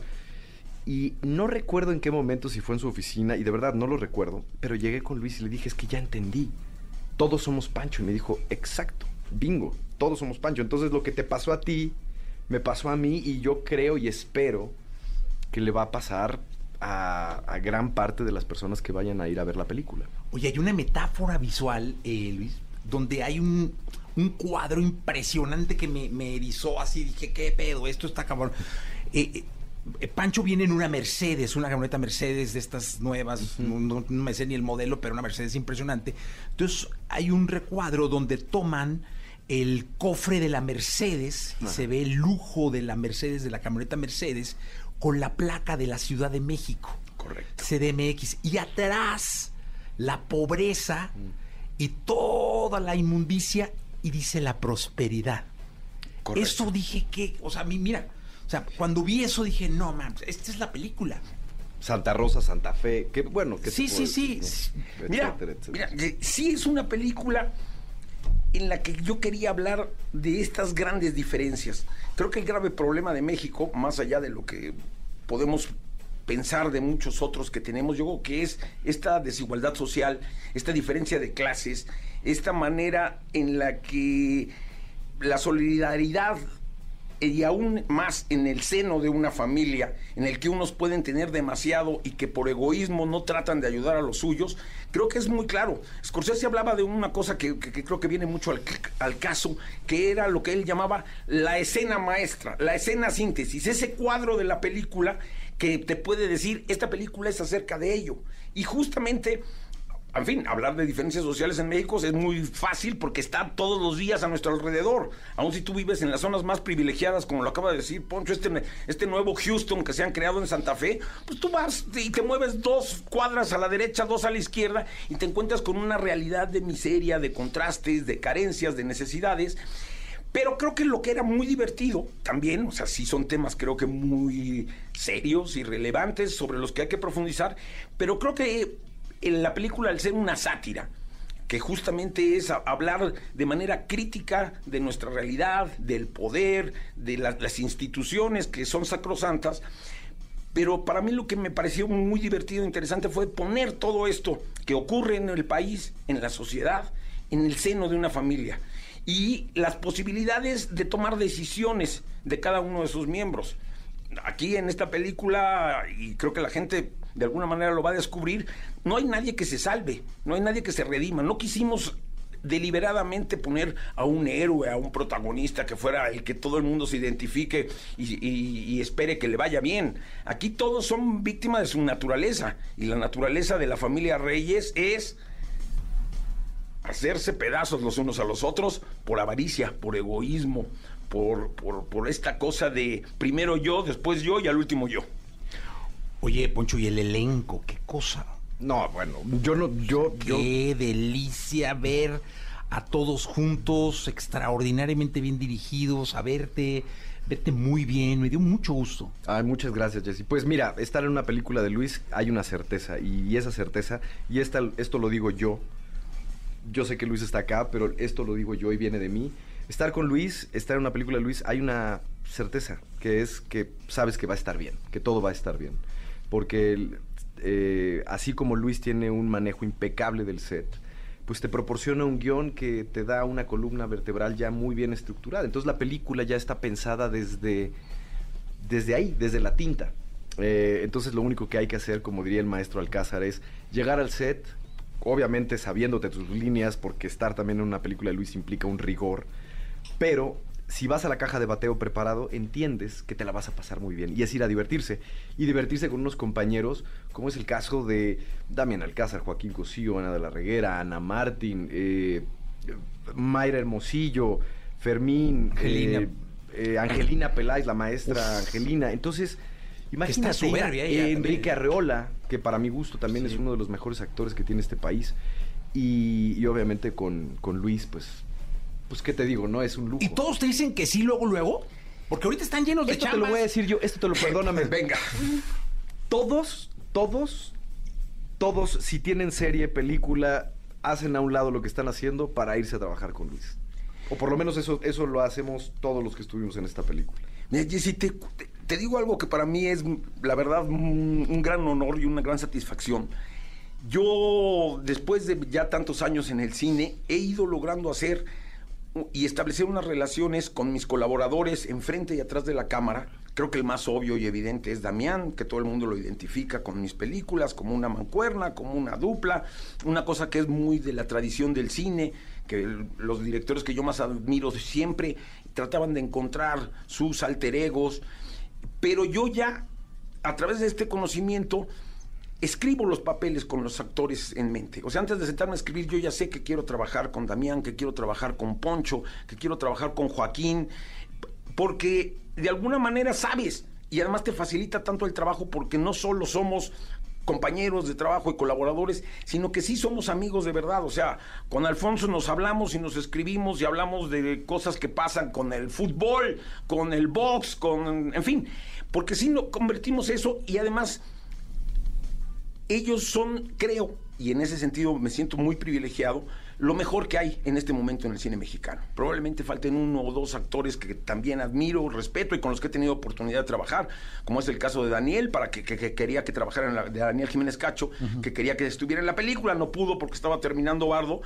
Y no recuerdo en qué momento, si fue en su oficina, y de verdad no lo recuerdo, pero llegué con Luis y le dije, es que ya entendí. Todos somos Pancho. Y me dijo, exacto, bingo, todos somos Pancho. Entonces lo que te pasó a ti, me pasó a mí y yo creo y espero que le va a pasar a, a gran parte de las personas que vayan a ir a ver la película. Oye, hay una metáfora visual, eh, Luis, donde hay un, un cuadro impresionante que me, me erizó así. Dije, ¿qué pedo? Esto está cabrón. Eh, eh, Pancho viene en una Mercedes, una camioneta Mercedes de estas nuevas, no me sé ni el modelo, pero una Mercedes impresionante. Entonces hay un recuadro donde toman el cofre de la Mercedes, y se ve el lujo de la Mercedes, de la camioneta Mercedes, con la placa de la Ciudad de México. Correcto. CDMX. Y atrás la pobreza y toda la inmundicia y dice la prosperidad. Correcto. Eso dije que, o sea, a mí, mira, o sea, cuando vi eso dije, no, man, esta es la película. Santa Rosa, Santa Fe, que bueno, que Sí, sí, sí. Mira, mira, sí es una película en la que yo quería hablar de estas grandes diferencias. Creo que el grave problema de México, más allá de lo que podemos pensar de muchos otros que tenemos, yo creo que es esta desigualdad social, esta diferencia de clases, esta manera en la que la solidaridad y aún más en el seno de una familia en el que unos pueden tener demasiado y que por egoísmo no tratan de ayudar a los suyos, creo que es muy claro. Scorsese hablaba de una cosa que, creo que viene mucho al caso, que era lo que él llamaba la escena maestra, la escena síntesis, ese cuadro de la película que te puede decir, esta película es acerca de ello. Y justamente en fin, hablar de diferencias sociales en México es muy fácil porque está todos los días a nuestro alrededor. Aun si tú vives en las zonas más privilegiadas, como lo acaba de decir Poncho, este, este nuevo Houston que se han creado en Santa Fe, pues tú vas y te mueves dos cuadras a la derecha, dos a la izquierda y te encuentras con una realidad de miseria, de contrastes, de carencias, de necesidades. Pero creo que lo que era muy divertido también, o sea, sí son temas creo que muy serios y relevantes sobre los que hay que profundizar, pero creo que en la película, al ser una sátira, que justamente es hablar de manera crítica de nuestra realidad, del poder, de la- las instituciones que son sacrosantas, pero para mí lo que me pareció muy divertido e interesante fue poner todo esto que ocurre en el país, en la sociedad, en el seno de una familia y las posibilidades de tomar decisiones de cada uno de sus miembros. Aquí en esta película, y creo que la gente de alguna manera lo va a descubrir, no hay nadie que se salve, no hay nadie que se redima. No quisimos deliberadamente poner a un héroe, a un protagonista que fuera el que todo el mundo se identifique y, espere que le vaya bien. Aquí todos son víctimas de su naturaleza y la naturaleza de la familia Reyes es hacerse pedazos los unos a los otros por avaricia, por egoísmo, por, por esta cosa de primero yo, después yo y al último yo. Oye, Poncho, y el elenco, qué cosa. No, bueno, yo no, yo, yo, Qué delicia ver a todos juntos, extraordinariamente bien dirigidos, a verte, verte muy bien, me dio mucho gusto. Ay, muchas gracias, Jesse. Pues mira, estar en una película de Luis hay una certeza, y, y esa certeza, y esta, esto lo digo yo. Yo sé que Luis está acá, pero esto lo digo yo y viene de mí. Estar con Luis, estar en una película de Luis, hay una certeza, que es que sabes que va a estar bien, que todo va a estar bien. Porque eh, así como Luis tiene un manejo impecable del set, pues te proporciona un guion que te da una columna vertebral ya muy bien estructurada. Entonces la película ya está pensada desde, desde ahí, desde la tinta. Eh, entonces lo único que hay que hacer, como diría el maestro Alcázar, es llegar al set, obviamente sabiéndote tus líneas, porque estar también en una película de Luis implica un rigor, pero si vas a la caja de bateo preparado, entiendes que te la vas a pasar muy bien. Y es ir a divertirse. Y divertirse con unos compañeros, como es el caso de Damián Alcázar, Joaquín Cosío, Ana de la Reguera, Ana Martín, eh, Mayra Hermosillo, Fermín, Angelina. eh, eh, Angelina Peláez, la maestra Angelina. Entonces, imagínate soberbia ir a- ella Enrique también. Arreola, que para mi gusto también es uno de los mejores actores que tiene este país. Y, y obviamente con, con Luis, pues, pues, ¿qué te digo? No es un lujo. ¿Y todos te dicen que sí luego, luego? Porque ahorita están llenos de Esto te lo chambas. voy a decir yo, esto te lo perdóname. Venga. Todos, todos, todos, si tienen serie, película, hacen a un lado lo que están haciendo para irse a trabajar con Luis. O por lo menos eso, eso lo hacemos todos los que estuvimos en esta película. Mira, Jessy, te, te- te digo algo que para mí es, la verdad, un, un gran honor y una gran satisfacción. Yo, después de ya tantos años en el cine, he ido logrando hacer y establecer unas relaciones con mis colaboradores enfrente y atrás de la cámara. Creo que el más obvio y evidente es Damián, que todo el mundo lo identifica con mis películas, como una mancuerna, como una dupla, una cosa que es muy de la tradición del cine, que los directores que yo más admiro siempre trataban de encontrar sus alter egos, pero yo ya, a través de este conocimiento, escribo los papeles con los actores en mente. O sea, antes de sentarme a escribir, yo ya sé que quiero trabajar con Damián, que quiero trabajar con Poncho, que quiero trabajar con Joaquín, porque de alguna manera sabes, y además te facilita tanto el trabajo porque no solo somos compañeros de trabajo y colaboradores, sino que sí somos amigos de verdad. O sea, con Alfonso nos hablamos y nos escribimos y hablamos de cosas que pasan con el fútbol, con el box, con, en fin, porque sí no convertimos eso y además ellos son, creo, y en ese sentido me siento muy privilegiado, lo mejor que hay en este momento en el cine mexicano. Probablemente falten uno o dos actores que también admiro, respeto y con los que he tenido oportunidad de trabajar, como es el caso de Daniel, para que, que- que quería que trabajara en la, de Daniel Jiménez Cacho, que quería que estuviera en la película, no pudo porque estaba terminando Bardo,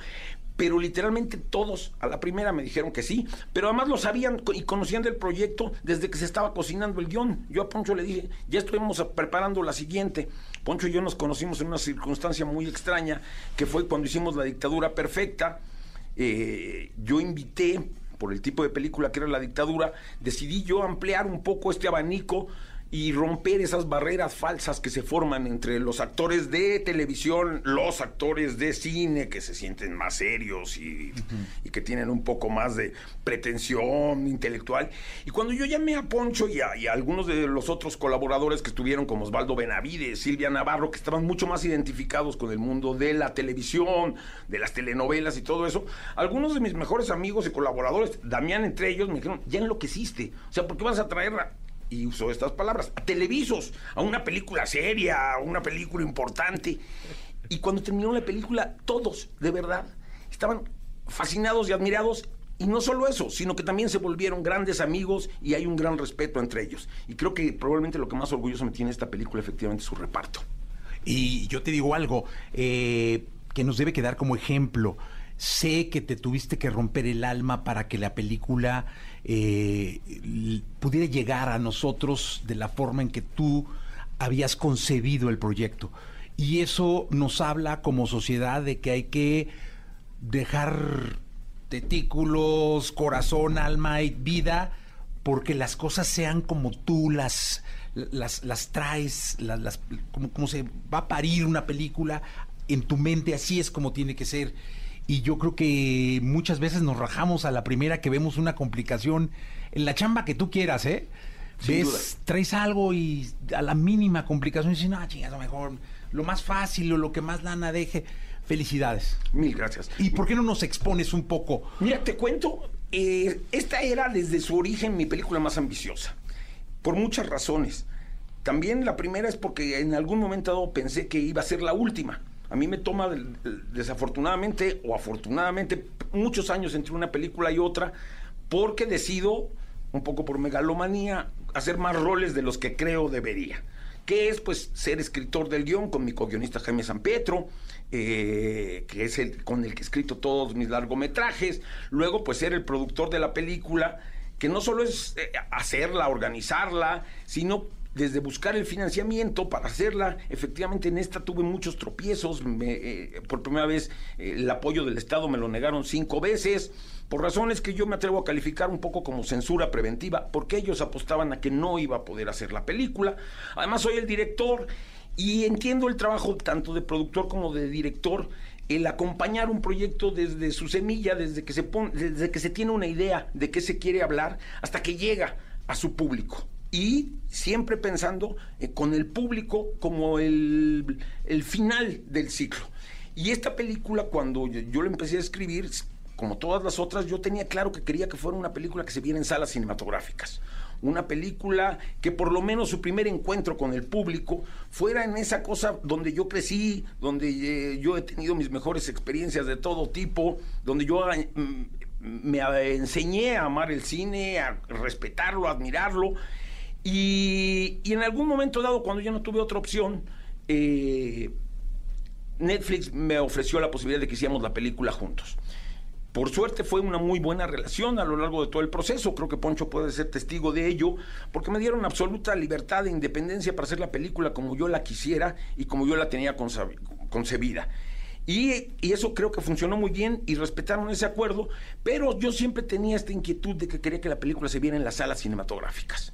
pero literalmente todos a la primera me dijeron que sí, pero además lo sabían y conocían del proyecto desde que se estaba cocinando el guion. Yo a Poncho le dije, ya estuvimos preparando la siguiente. Poncho y yo nos conocimos en una circunstancia muy extraña, que fue cuando hicimos La Dictadura Perfecta. Eh, yo invité, por el tipo de película que era La Dictadura, decidí yo ampliar un poco este abanico y romper esas barreras falsas que se forman entre los actores de televisión, los actores de cine, que se sienten más serios y, y que tienen un poco más de pretensión intelectual. Y cuando yo llamé a Poncho y a, y a algunos de los otros colaboradores que estuvieron, como Osvaldo Benavides, Silvia Navarro, que estaban mucho más identificados con el mundo de la televisión, de las telenovelas y todo eso, algunos de mis mejores amigos y colaboradores, Damián entre ellos, me dijeron, ya enloqueciste. O sea, ¿por qué vas a traer a- y usó estas palabras, a televisos, a una película seria, a una película importante. Y cuando terminó la película, todos, de verdad, estaban fascinados y admirados. Y no solo eso, sino que también se volvieron grandes amigos y hay un gran respeto entre ellos. Y creo que probablemente lo que más orgulloso me tiene esta película efectivamente es su reparto. Y yo te digo algo eh, que nos debe quedar como ejemplo. Sé que te tuviste que romper el alma para que la película eh, pudiera llegar a nosotros de la forma en que tú habías concebido el proyecto. Y eso nos habla como sociedad de que hay que dejar testículos, corazón, alma y vida, porque las cosas sean como tú las, las, las traes, las, como se va a parir una película en tu mente, así es como tiene que ser. Y yo creo que muchas veces nos rajamos a la primera que vemos una complicación en la chamba que tú quieras, ¿eh? Sin Ves, duda. traes algo y a la mínima complicación dices, no, chingas, mejor lo más fácil o lo que más lana deje. Felicidades. Mil gracias. ¿Y por qué no nos expones un poco? Mira, te cuento, eh, esta era desde su origen mi película más ambiciosa, por muchas razones. También la primera es porque en algún momento pensé que iba a ser la última. A mí me toma del- desafortunadamente o afortunadamente muchos años entre una película y otra porque decido, un poco por megalomanía, hacer más roles de los que creo debería. Que es pues ser escritor del guion con mi co-guionista Jaime San Pietro, eh, que es el con el que he escrito todos mis largometrajes. Luego pues ser el productor de la película, que no solo es eh, hacerla, organizarla, sino desde buscar el financiamiento para hacerla. Efectivamente, en esta tuve muchos tropiezos. Me, eh, por primera vez, eh, el apoyo del Estado me lo negaron cinco veces, por razones que yo me atrevo a calificar un poco como censura preventiva, porque ellos apostaban a que no iba a poder hacer la película. Además, soy el director y entiendo el trabajo tanto de productor como de director. El acompañar un proyecto desde su semilla, desde que se pone, desde que se tiene una idea de qué se quiere hablar, hasta que llega a su público. Y siempre pensando eh, con el público como el, el final del ciclo. Y esta película, cuando yo, yo la empecé a escribir, como todas las otras, yo tenía claro que quería que fuera una película que se viera en salas cinematográficas. Una película que por lo menos su primer encuentro con el público fuera en esa cosa donde yo crecí, donde eh, yo he tenido mis mejores experiencias de todo tipo, donde yo eh, me eh, enseñé a amar el cine, a respetarlo, a admirarlo. Y, y en algún momento dado, cuando ya no tuve otra opción, eh, Netflix me ofreció la posibilidad de que hiciéramos la película juntos. Por suerte fue una muy buena relación a lo largo de todo el proceso. Creo que Poncho puede ser testigo de ello, porque me dieron absoluta libertad e independencia para hacer la película como yo la quisiera y como yo la tenía concebi- concebida. Y, y eso creo que funcionó muy bien y respetaron ese acuerdo, pero yo siempre tenía esta inquietud de que quería que la película se viera en las salas cinematográficas.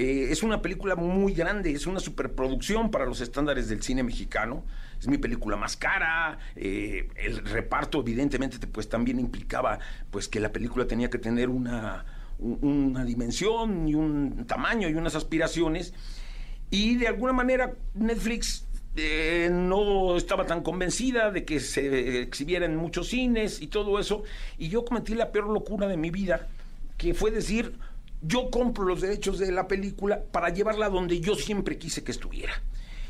Eh, es una película muy grande, es una superproducción para los estándares del cine mexicano. Es mi película más cara. eh, el reparto, evidentemente, te- pues también implicaba pues que la película tenía que tener una, un- una dimensión y un tamaño y unas aspiraciones. Y de alguna manera Netflix eh, no estaba tan convencida de que se exhibiera en muchos cines y todo eso. Y yo cometí la peor locura de mi vida, que fue decir, yo compro los derechos de la película para llevarla donde yo siempre quise que estuviera.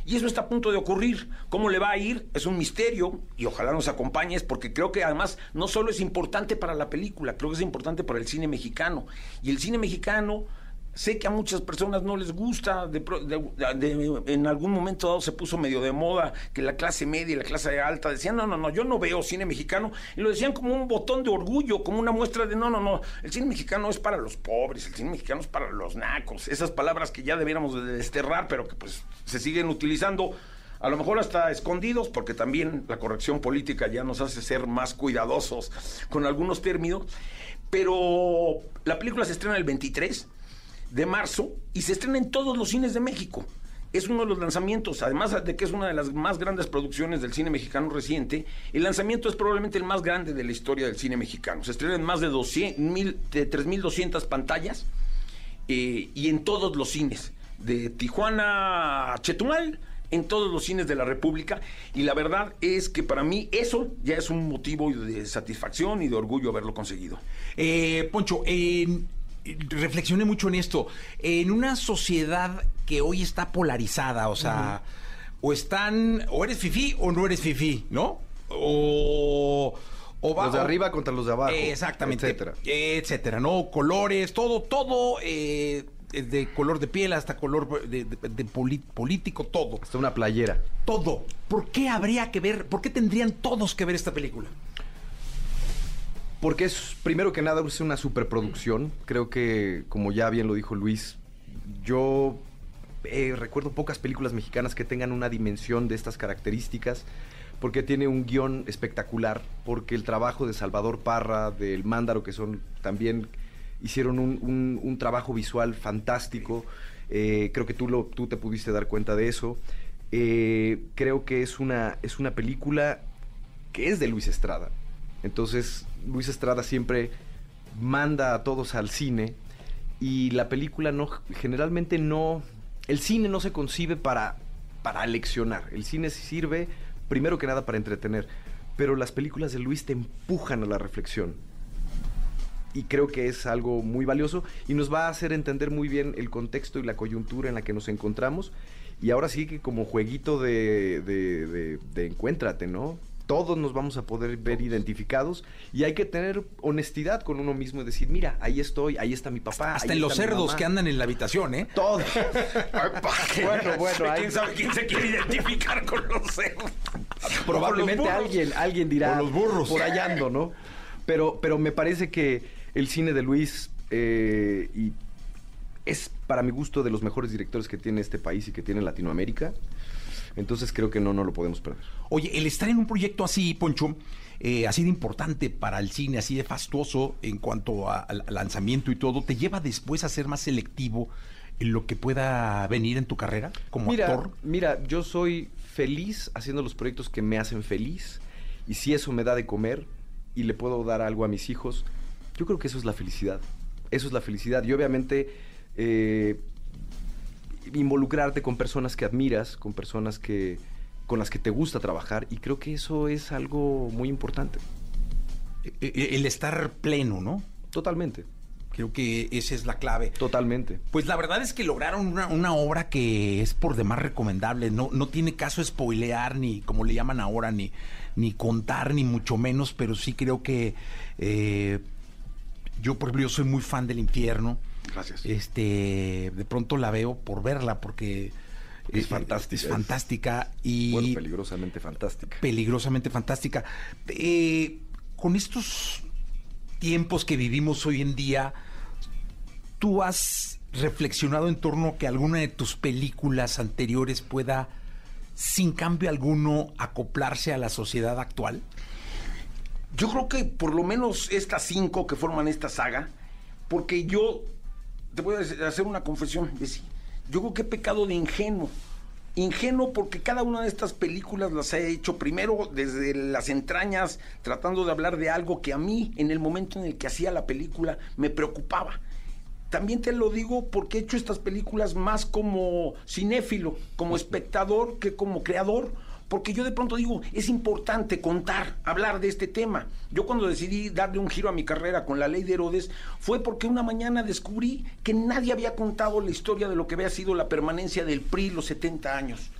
Y eso está a punto de ocurrir. ¿Cómo le va a ir? Es un misterio y ojalá nos acompañes porque creo que además no solo es importante para la película, creo que es importante para el cine mexicano. Y el cine mexicano, sé que a muchas personas no les gusta, de de- en algún momento dado se puso medio de moda que la clase media y la clase alta decían, no, no, no, yo no veo cine mexicano. Y lo decían como un botón de orgullo, como una muestra de, no, no, no, el cine mexicano es para los pobres, el cine mexicano es para los nacos. Esas palabras que ya debiéramos de desterrar, pero que pues se siguen utilizando. A lo mejor hasta escondidos, porque también la corrección política ya nos hace ser más cuidadosos con algunos términos. Pero la película se estrena el 23 de marzo y se estrena en todos los cines de México. Es uno de los lanzamientos, además de que es una de las más grandes producciones del cine mexicano reciente, el lanzamiento es probablemente el más grande de la historia del cine mexicano. Se estrena en más de, 200, mil- de 3.200 pantallas eh, y en todos los cines, de Tijuana Chetumal, en todos los cines de la República. Y la verdad es que para mí eso ya es un motivo de satisfacción y de orgullo haberlo conseguido. Eh, Poncho, en- reflexioné mucho en esto. En una sociedad que hoy está polarizada, o sea, o están, o eres fifí o no eres fifí, ¿no? O, o va- Los de arriba contra los de abajo. Exactamente. Etcétera. Etcétera, ¿no? Colores, todo, todo, eh, de color de piel hasta color de, de- de poli- político, todo. Hasta una playera. Todo. ¿Por qué habría que ver, por qué tendrían todos que ver esta película? Porque es, primero que nada, es una superproducción. Creo que, como ya bien lo dijo Luis, yo eh, recuerdo pocas películas mexicanas que tengan una dimensión de estas características, porque tiene un guion espectacular, porque el trabajo de Salvador Parra, del Mándaro, que son también hicieron un, trabajo visual fantástico. Eh, creo que tú, lo, tú te pudiste dar cuenta de eso. Eh, creo que es una, es una película que es de Luis Estrada. Entonces, Luis Estrada siempre manda a todos al cine y la película no generalmente no el cine no se concibe para para leccionar. El cine sirve primero que nada para entretener, pero las películas de Luis te empujan a la reflexión. Y creo que es algo muy valioso y nos va a hacer entender muy bien el contexto y la coyuntura en la que nos encontramos. Y ahora sí que como jueguito de, de, de- de encuéntrate, ¿no? Todos nos vamos a poder ver identificados y hay que tener honestidad con uno mismo y decir, mira, ahí estoy, ahí está mi papá. Hasta en los cerdos mamá". que andan en la habitación, ¿eh? Todo. bueno, bueno, hay- ¿Quién sabe quién se quiere identificar con los cerdos? Probablemente los alguien, alguien dirá O los burros. por allá ando, ¿no? Pero, pero me parece que el cine de Luis eh, y es para mi gusto de los mejores directores que tiene este país y que tiene Latinoamérica. Entonces creo que no, no lo podemos perder. Oye, el estar en un proyecto así, Poncho, eh, así de importante para el cine, así de fastuoso en cuanto al lanzamiento y todo, ¿te lleva después a ser más selectivo en lo que pueda venir en tu carrera como mira, actor? Mira, yo soy feliz haciendo los proyectos que me hacen feliz y si eso me da de comer y le puedo dar algo a mis hijos, yo creo que eso es la felicidad. Eso es la felicidad. Y obviamente eh, involucrarte con personas que admiras, con personas que con las que te gusta trabajar y creo que eso es algo muy importante. E- e- El estar pleno, ¿no? Totalmente. Creo que esa es la clave. Totalmente. Pues la verdad es que lograron una, una obra que es por demás recomendable. No, no tiene caso spoilear, ni como le llaman ahora, ni, ni contar, ni mucho menos, pero sí creo que eh, yo, por ejemplo, yo soy muy fan del infierno. Gracias. Este, de pronto la veo por verla, porque Es eh, fantástica, Es es- fantástica y Bueno, peligrosamente fantástica. peligrosamente fantástica. Eh, con estos tiempos que vivimos hoy en día, ¿tú has reflexionado en torno a que alguna de tus películas anteriores pueda, sin cambio alguno, acoplarse a la sociedad actual? Yo creo que por lo menos estas cinco que forman esta saga, porque yo te voy a hacer- una confesión, Bessie. Yo creo que he pecado de ingenuo. Ingenuo porque cada una de estas películas las he hecho primero desde las entrañas, tratando de hablar de algo que a mí, en el momento en el que hacía la película, me preocupaba. También te lo digo porque he hecho estas películas más como cinéfilo, como espectador que como creador. Porque yo de pronto digo, es importante contar, hablar de este tema. Yo cuando decidí darle un giro a mi carrera con la ley de Herodes, fue porque una mañana descubrí que nadie había contado la historia de lo que había sido la permanencia del PRI los 70 años.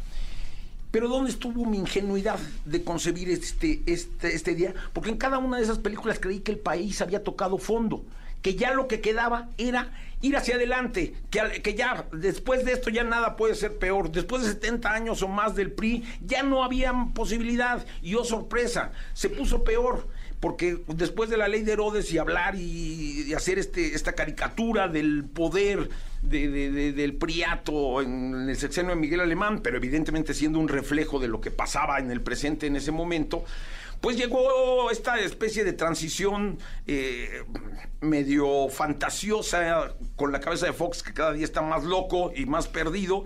Pero ¿dónde estuvo mi ingenuidad de concebir este, este, este día? Porque en cada una de esas películas creí que el país había tocado fondo, que ya lo que quedaba era ir hacia adelante, que, que ya después de esto ya nada puede ser peor. Después de 70 años o más del PRI ya no había posibilidad. Y oh sorpresa, se puso peor. Porque después de la ley de Herodes y hablar y, hacer este, esta caricatura del poder de- de- de- del priato en el sexenio de Miguel Alemán, pero evidentemente siendo un reflejo de lo que pasaba en el presente en ese momento, pues llegó esta especie de transición eh, medio fantasiosa con la cabeza de Fox que cada día está más loco y más perdido.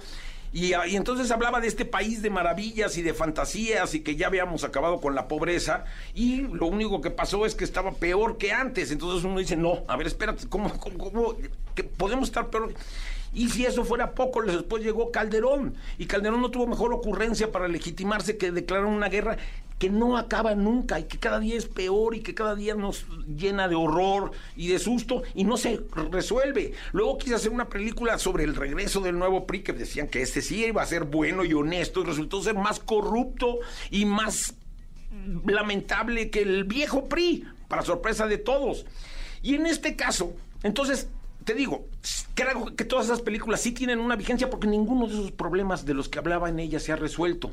Y, ah, y entonces hablaba de este país de maravillas y de fantasías y que ya habíamos acabado con la pobreza y lo único que pasó es que estaba peor que antes. Entonces uno dice, no, a ver, espérate, ¿cómo, cómo, cómo? que podemos estar peor? Y si eso fuera poco, después llegó Calderón. Y Calderón no tuvo mejor ocurrencia para legitimarse que declarar una guerra que no acaba nunca y que cada día es peor y que cada día nos llena de horror y de susto y no se resuelve. Luego quise hacer una película sobre el regreso del nuevo PRI que decían que este sí iba a ser bueno y honesto y resultó ser más corrupto y más lamentable que el viejo PRI, para sorpresa de todos. Y en este caso, entonces, te digo, creo que todas esas películas sí tienen una vigencia porque ninguno de esos problemas de los que hablaba en ella se ha resuelto.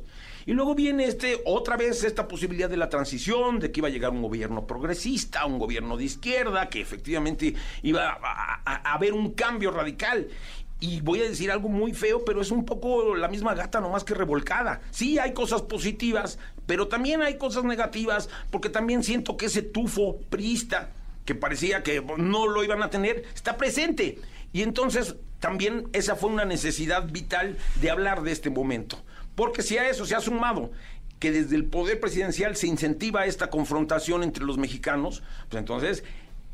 Y luego viene este, otra vez esta posibilidad de la transición, de que iba a llegar un gobierno progresista, un gobierno de izquierda, que efectivamente iba a, haber un cambio radical. Y voy a decir algo muy feo, pero es un poco la misma gata, nomás que revolcada. Sí, hay cosas positivas, pero también hay cosas negativas, porque también siento que ese tufo priista, que parecía que no lo iban a tener, está presente. Y entonces también esa fue una necesidad vital de hablar de este momento. Porque si a eso se ha sumado que desde el poder presidencial se incentiva esta confrontación entre los mexicanos, pues entonces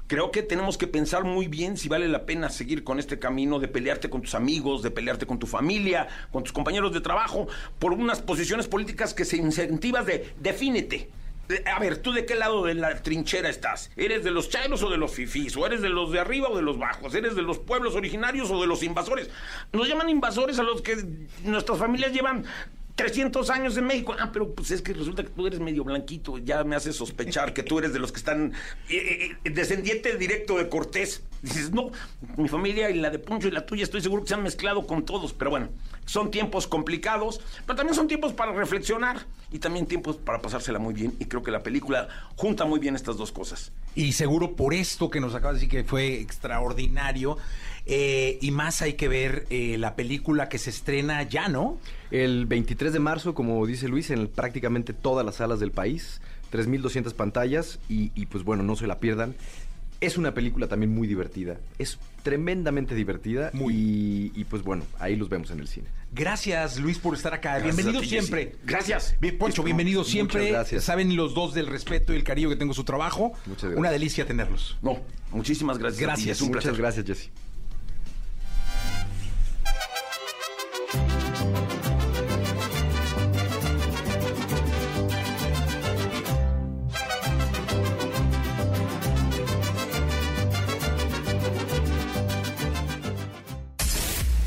creo que tenemos que pensar muy bien si vale la pena seguir con este camino de pelearte con tus amigos, de pelearte con tu familia, con tus compañeros de trabajo, por unas posiciones políticas que se incentivas de defínete. Eh, A ver, ¿tú de qué lado de la trinchera estás? ¿Eres de los chairos o de los fifís? ¿O eres de los de arriba o de los bajos? ¿Eres de los pueblos originarios o de los invasores? Nos llaman invasores a los que nuestras familias llevan 300 años en México. Ah, pero pues es que resulta que tú eres medio blanquito. Ya me hace sospechar que tú eres de los que están eh, eh, descendiente directo de Cortés. Dices, no, mi familia y la de Poncho y la tuya estoy seguro que se han mezclado con todos. Pero bueno, son tiempos complicados, pero también son tiempos para reflexionar y también tiempos para pasársela muy bien. Y creo que la película junta muy bien estas dos cosas. Y seguro por esto que nos acaba de decir que fue extraordinario. eh, y más hay que ver eh, la película que se estrena ya, ¿no? El 23 de marzo, como dice Luis, en prácticamente todas las salas del país, 3.200 pantallas y, y, pues bueno, no se la pierdan. Es una película también muy divertida, es tremendamente divertida y, y, pues bueno, ahí los vemos en el cine. Gracias, Luis, por estar acá. Gracias bienvenido a ti, siempre. Gracias. Bien, Poncho, bienvenido Muchas siempre. gracias. Saben los dos del respeto y el cariño que tengo a su trabajo. Muchas gracias. Una delicia tenerlos. No, muchísimas gracias. a ti, Gracias, es un Muchas placer. gracias, Jesse.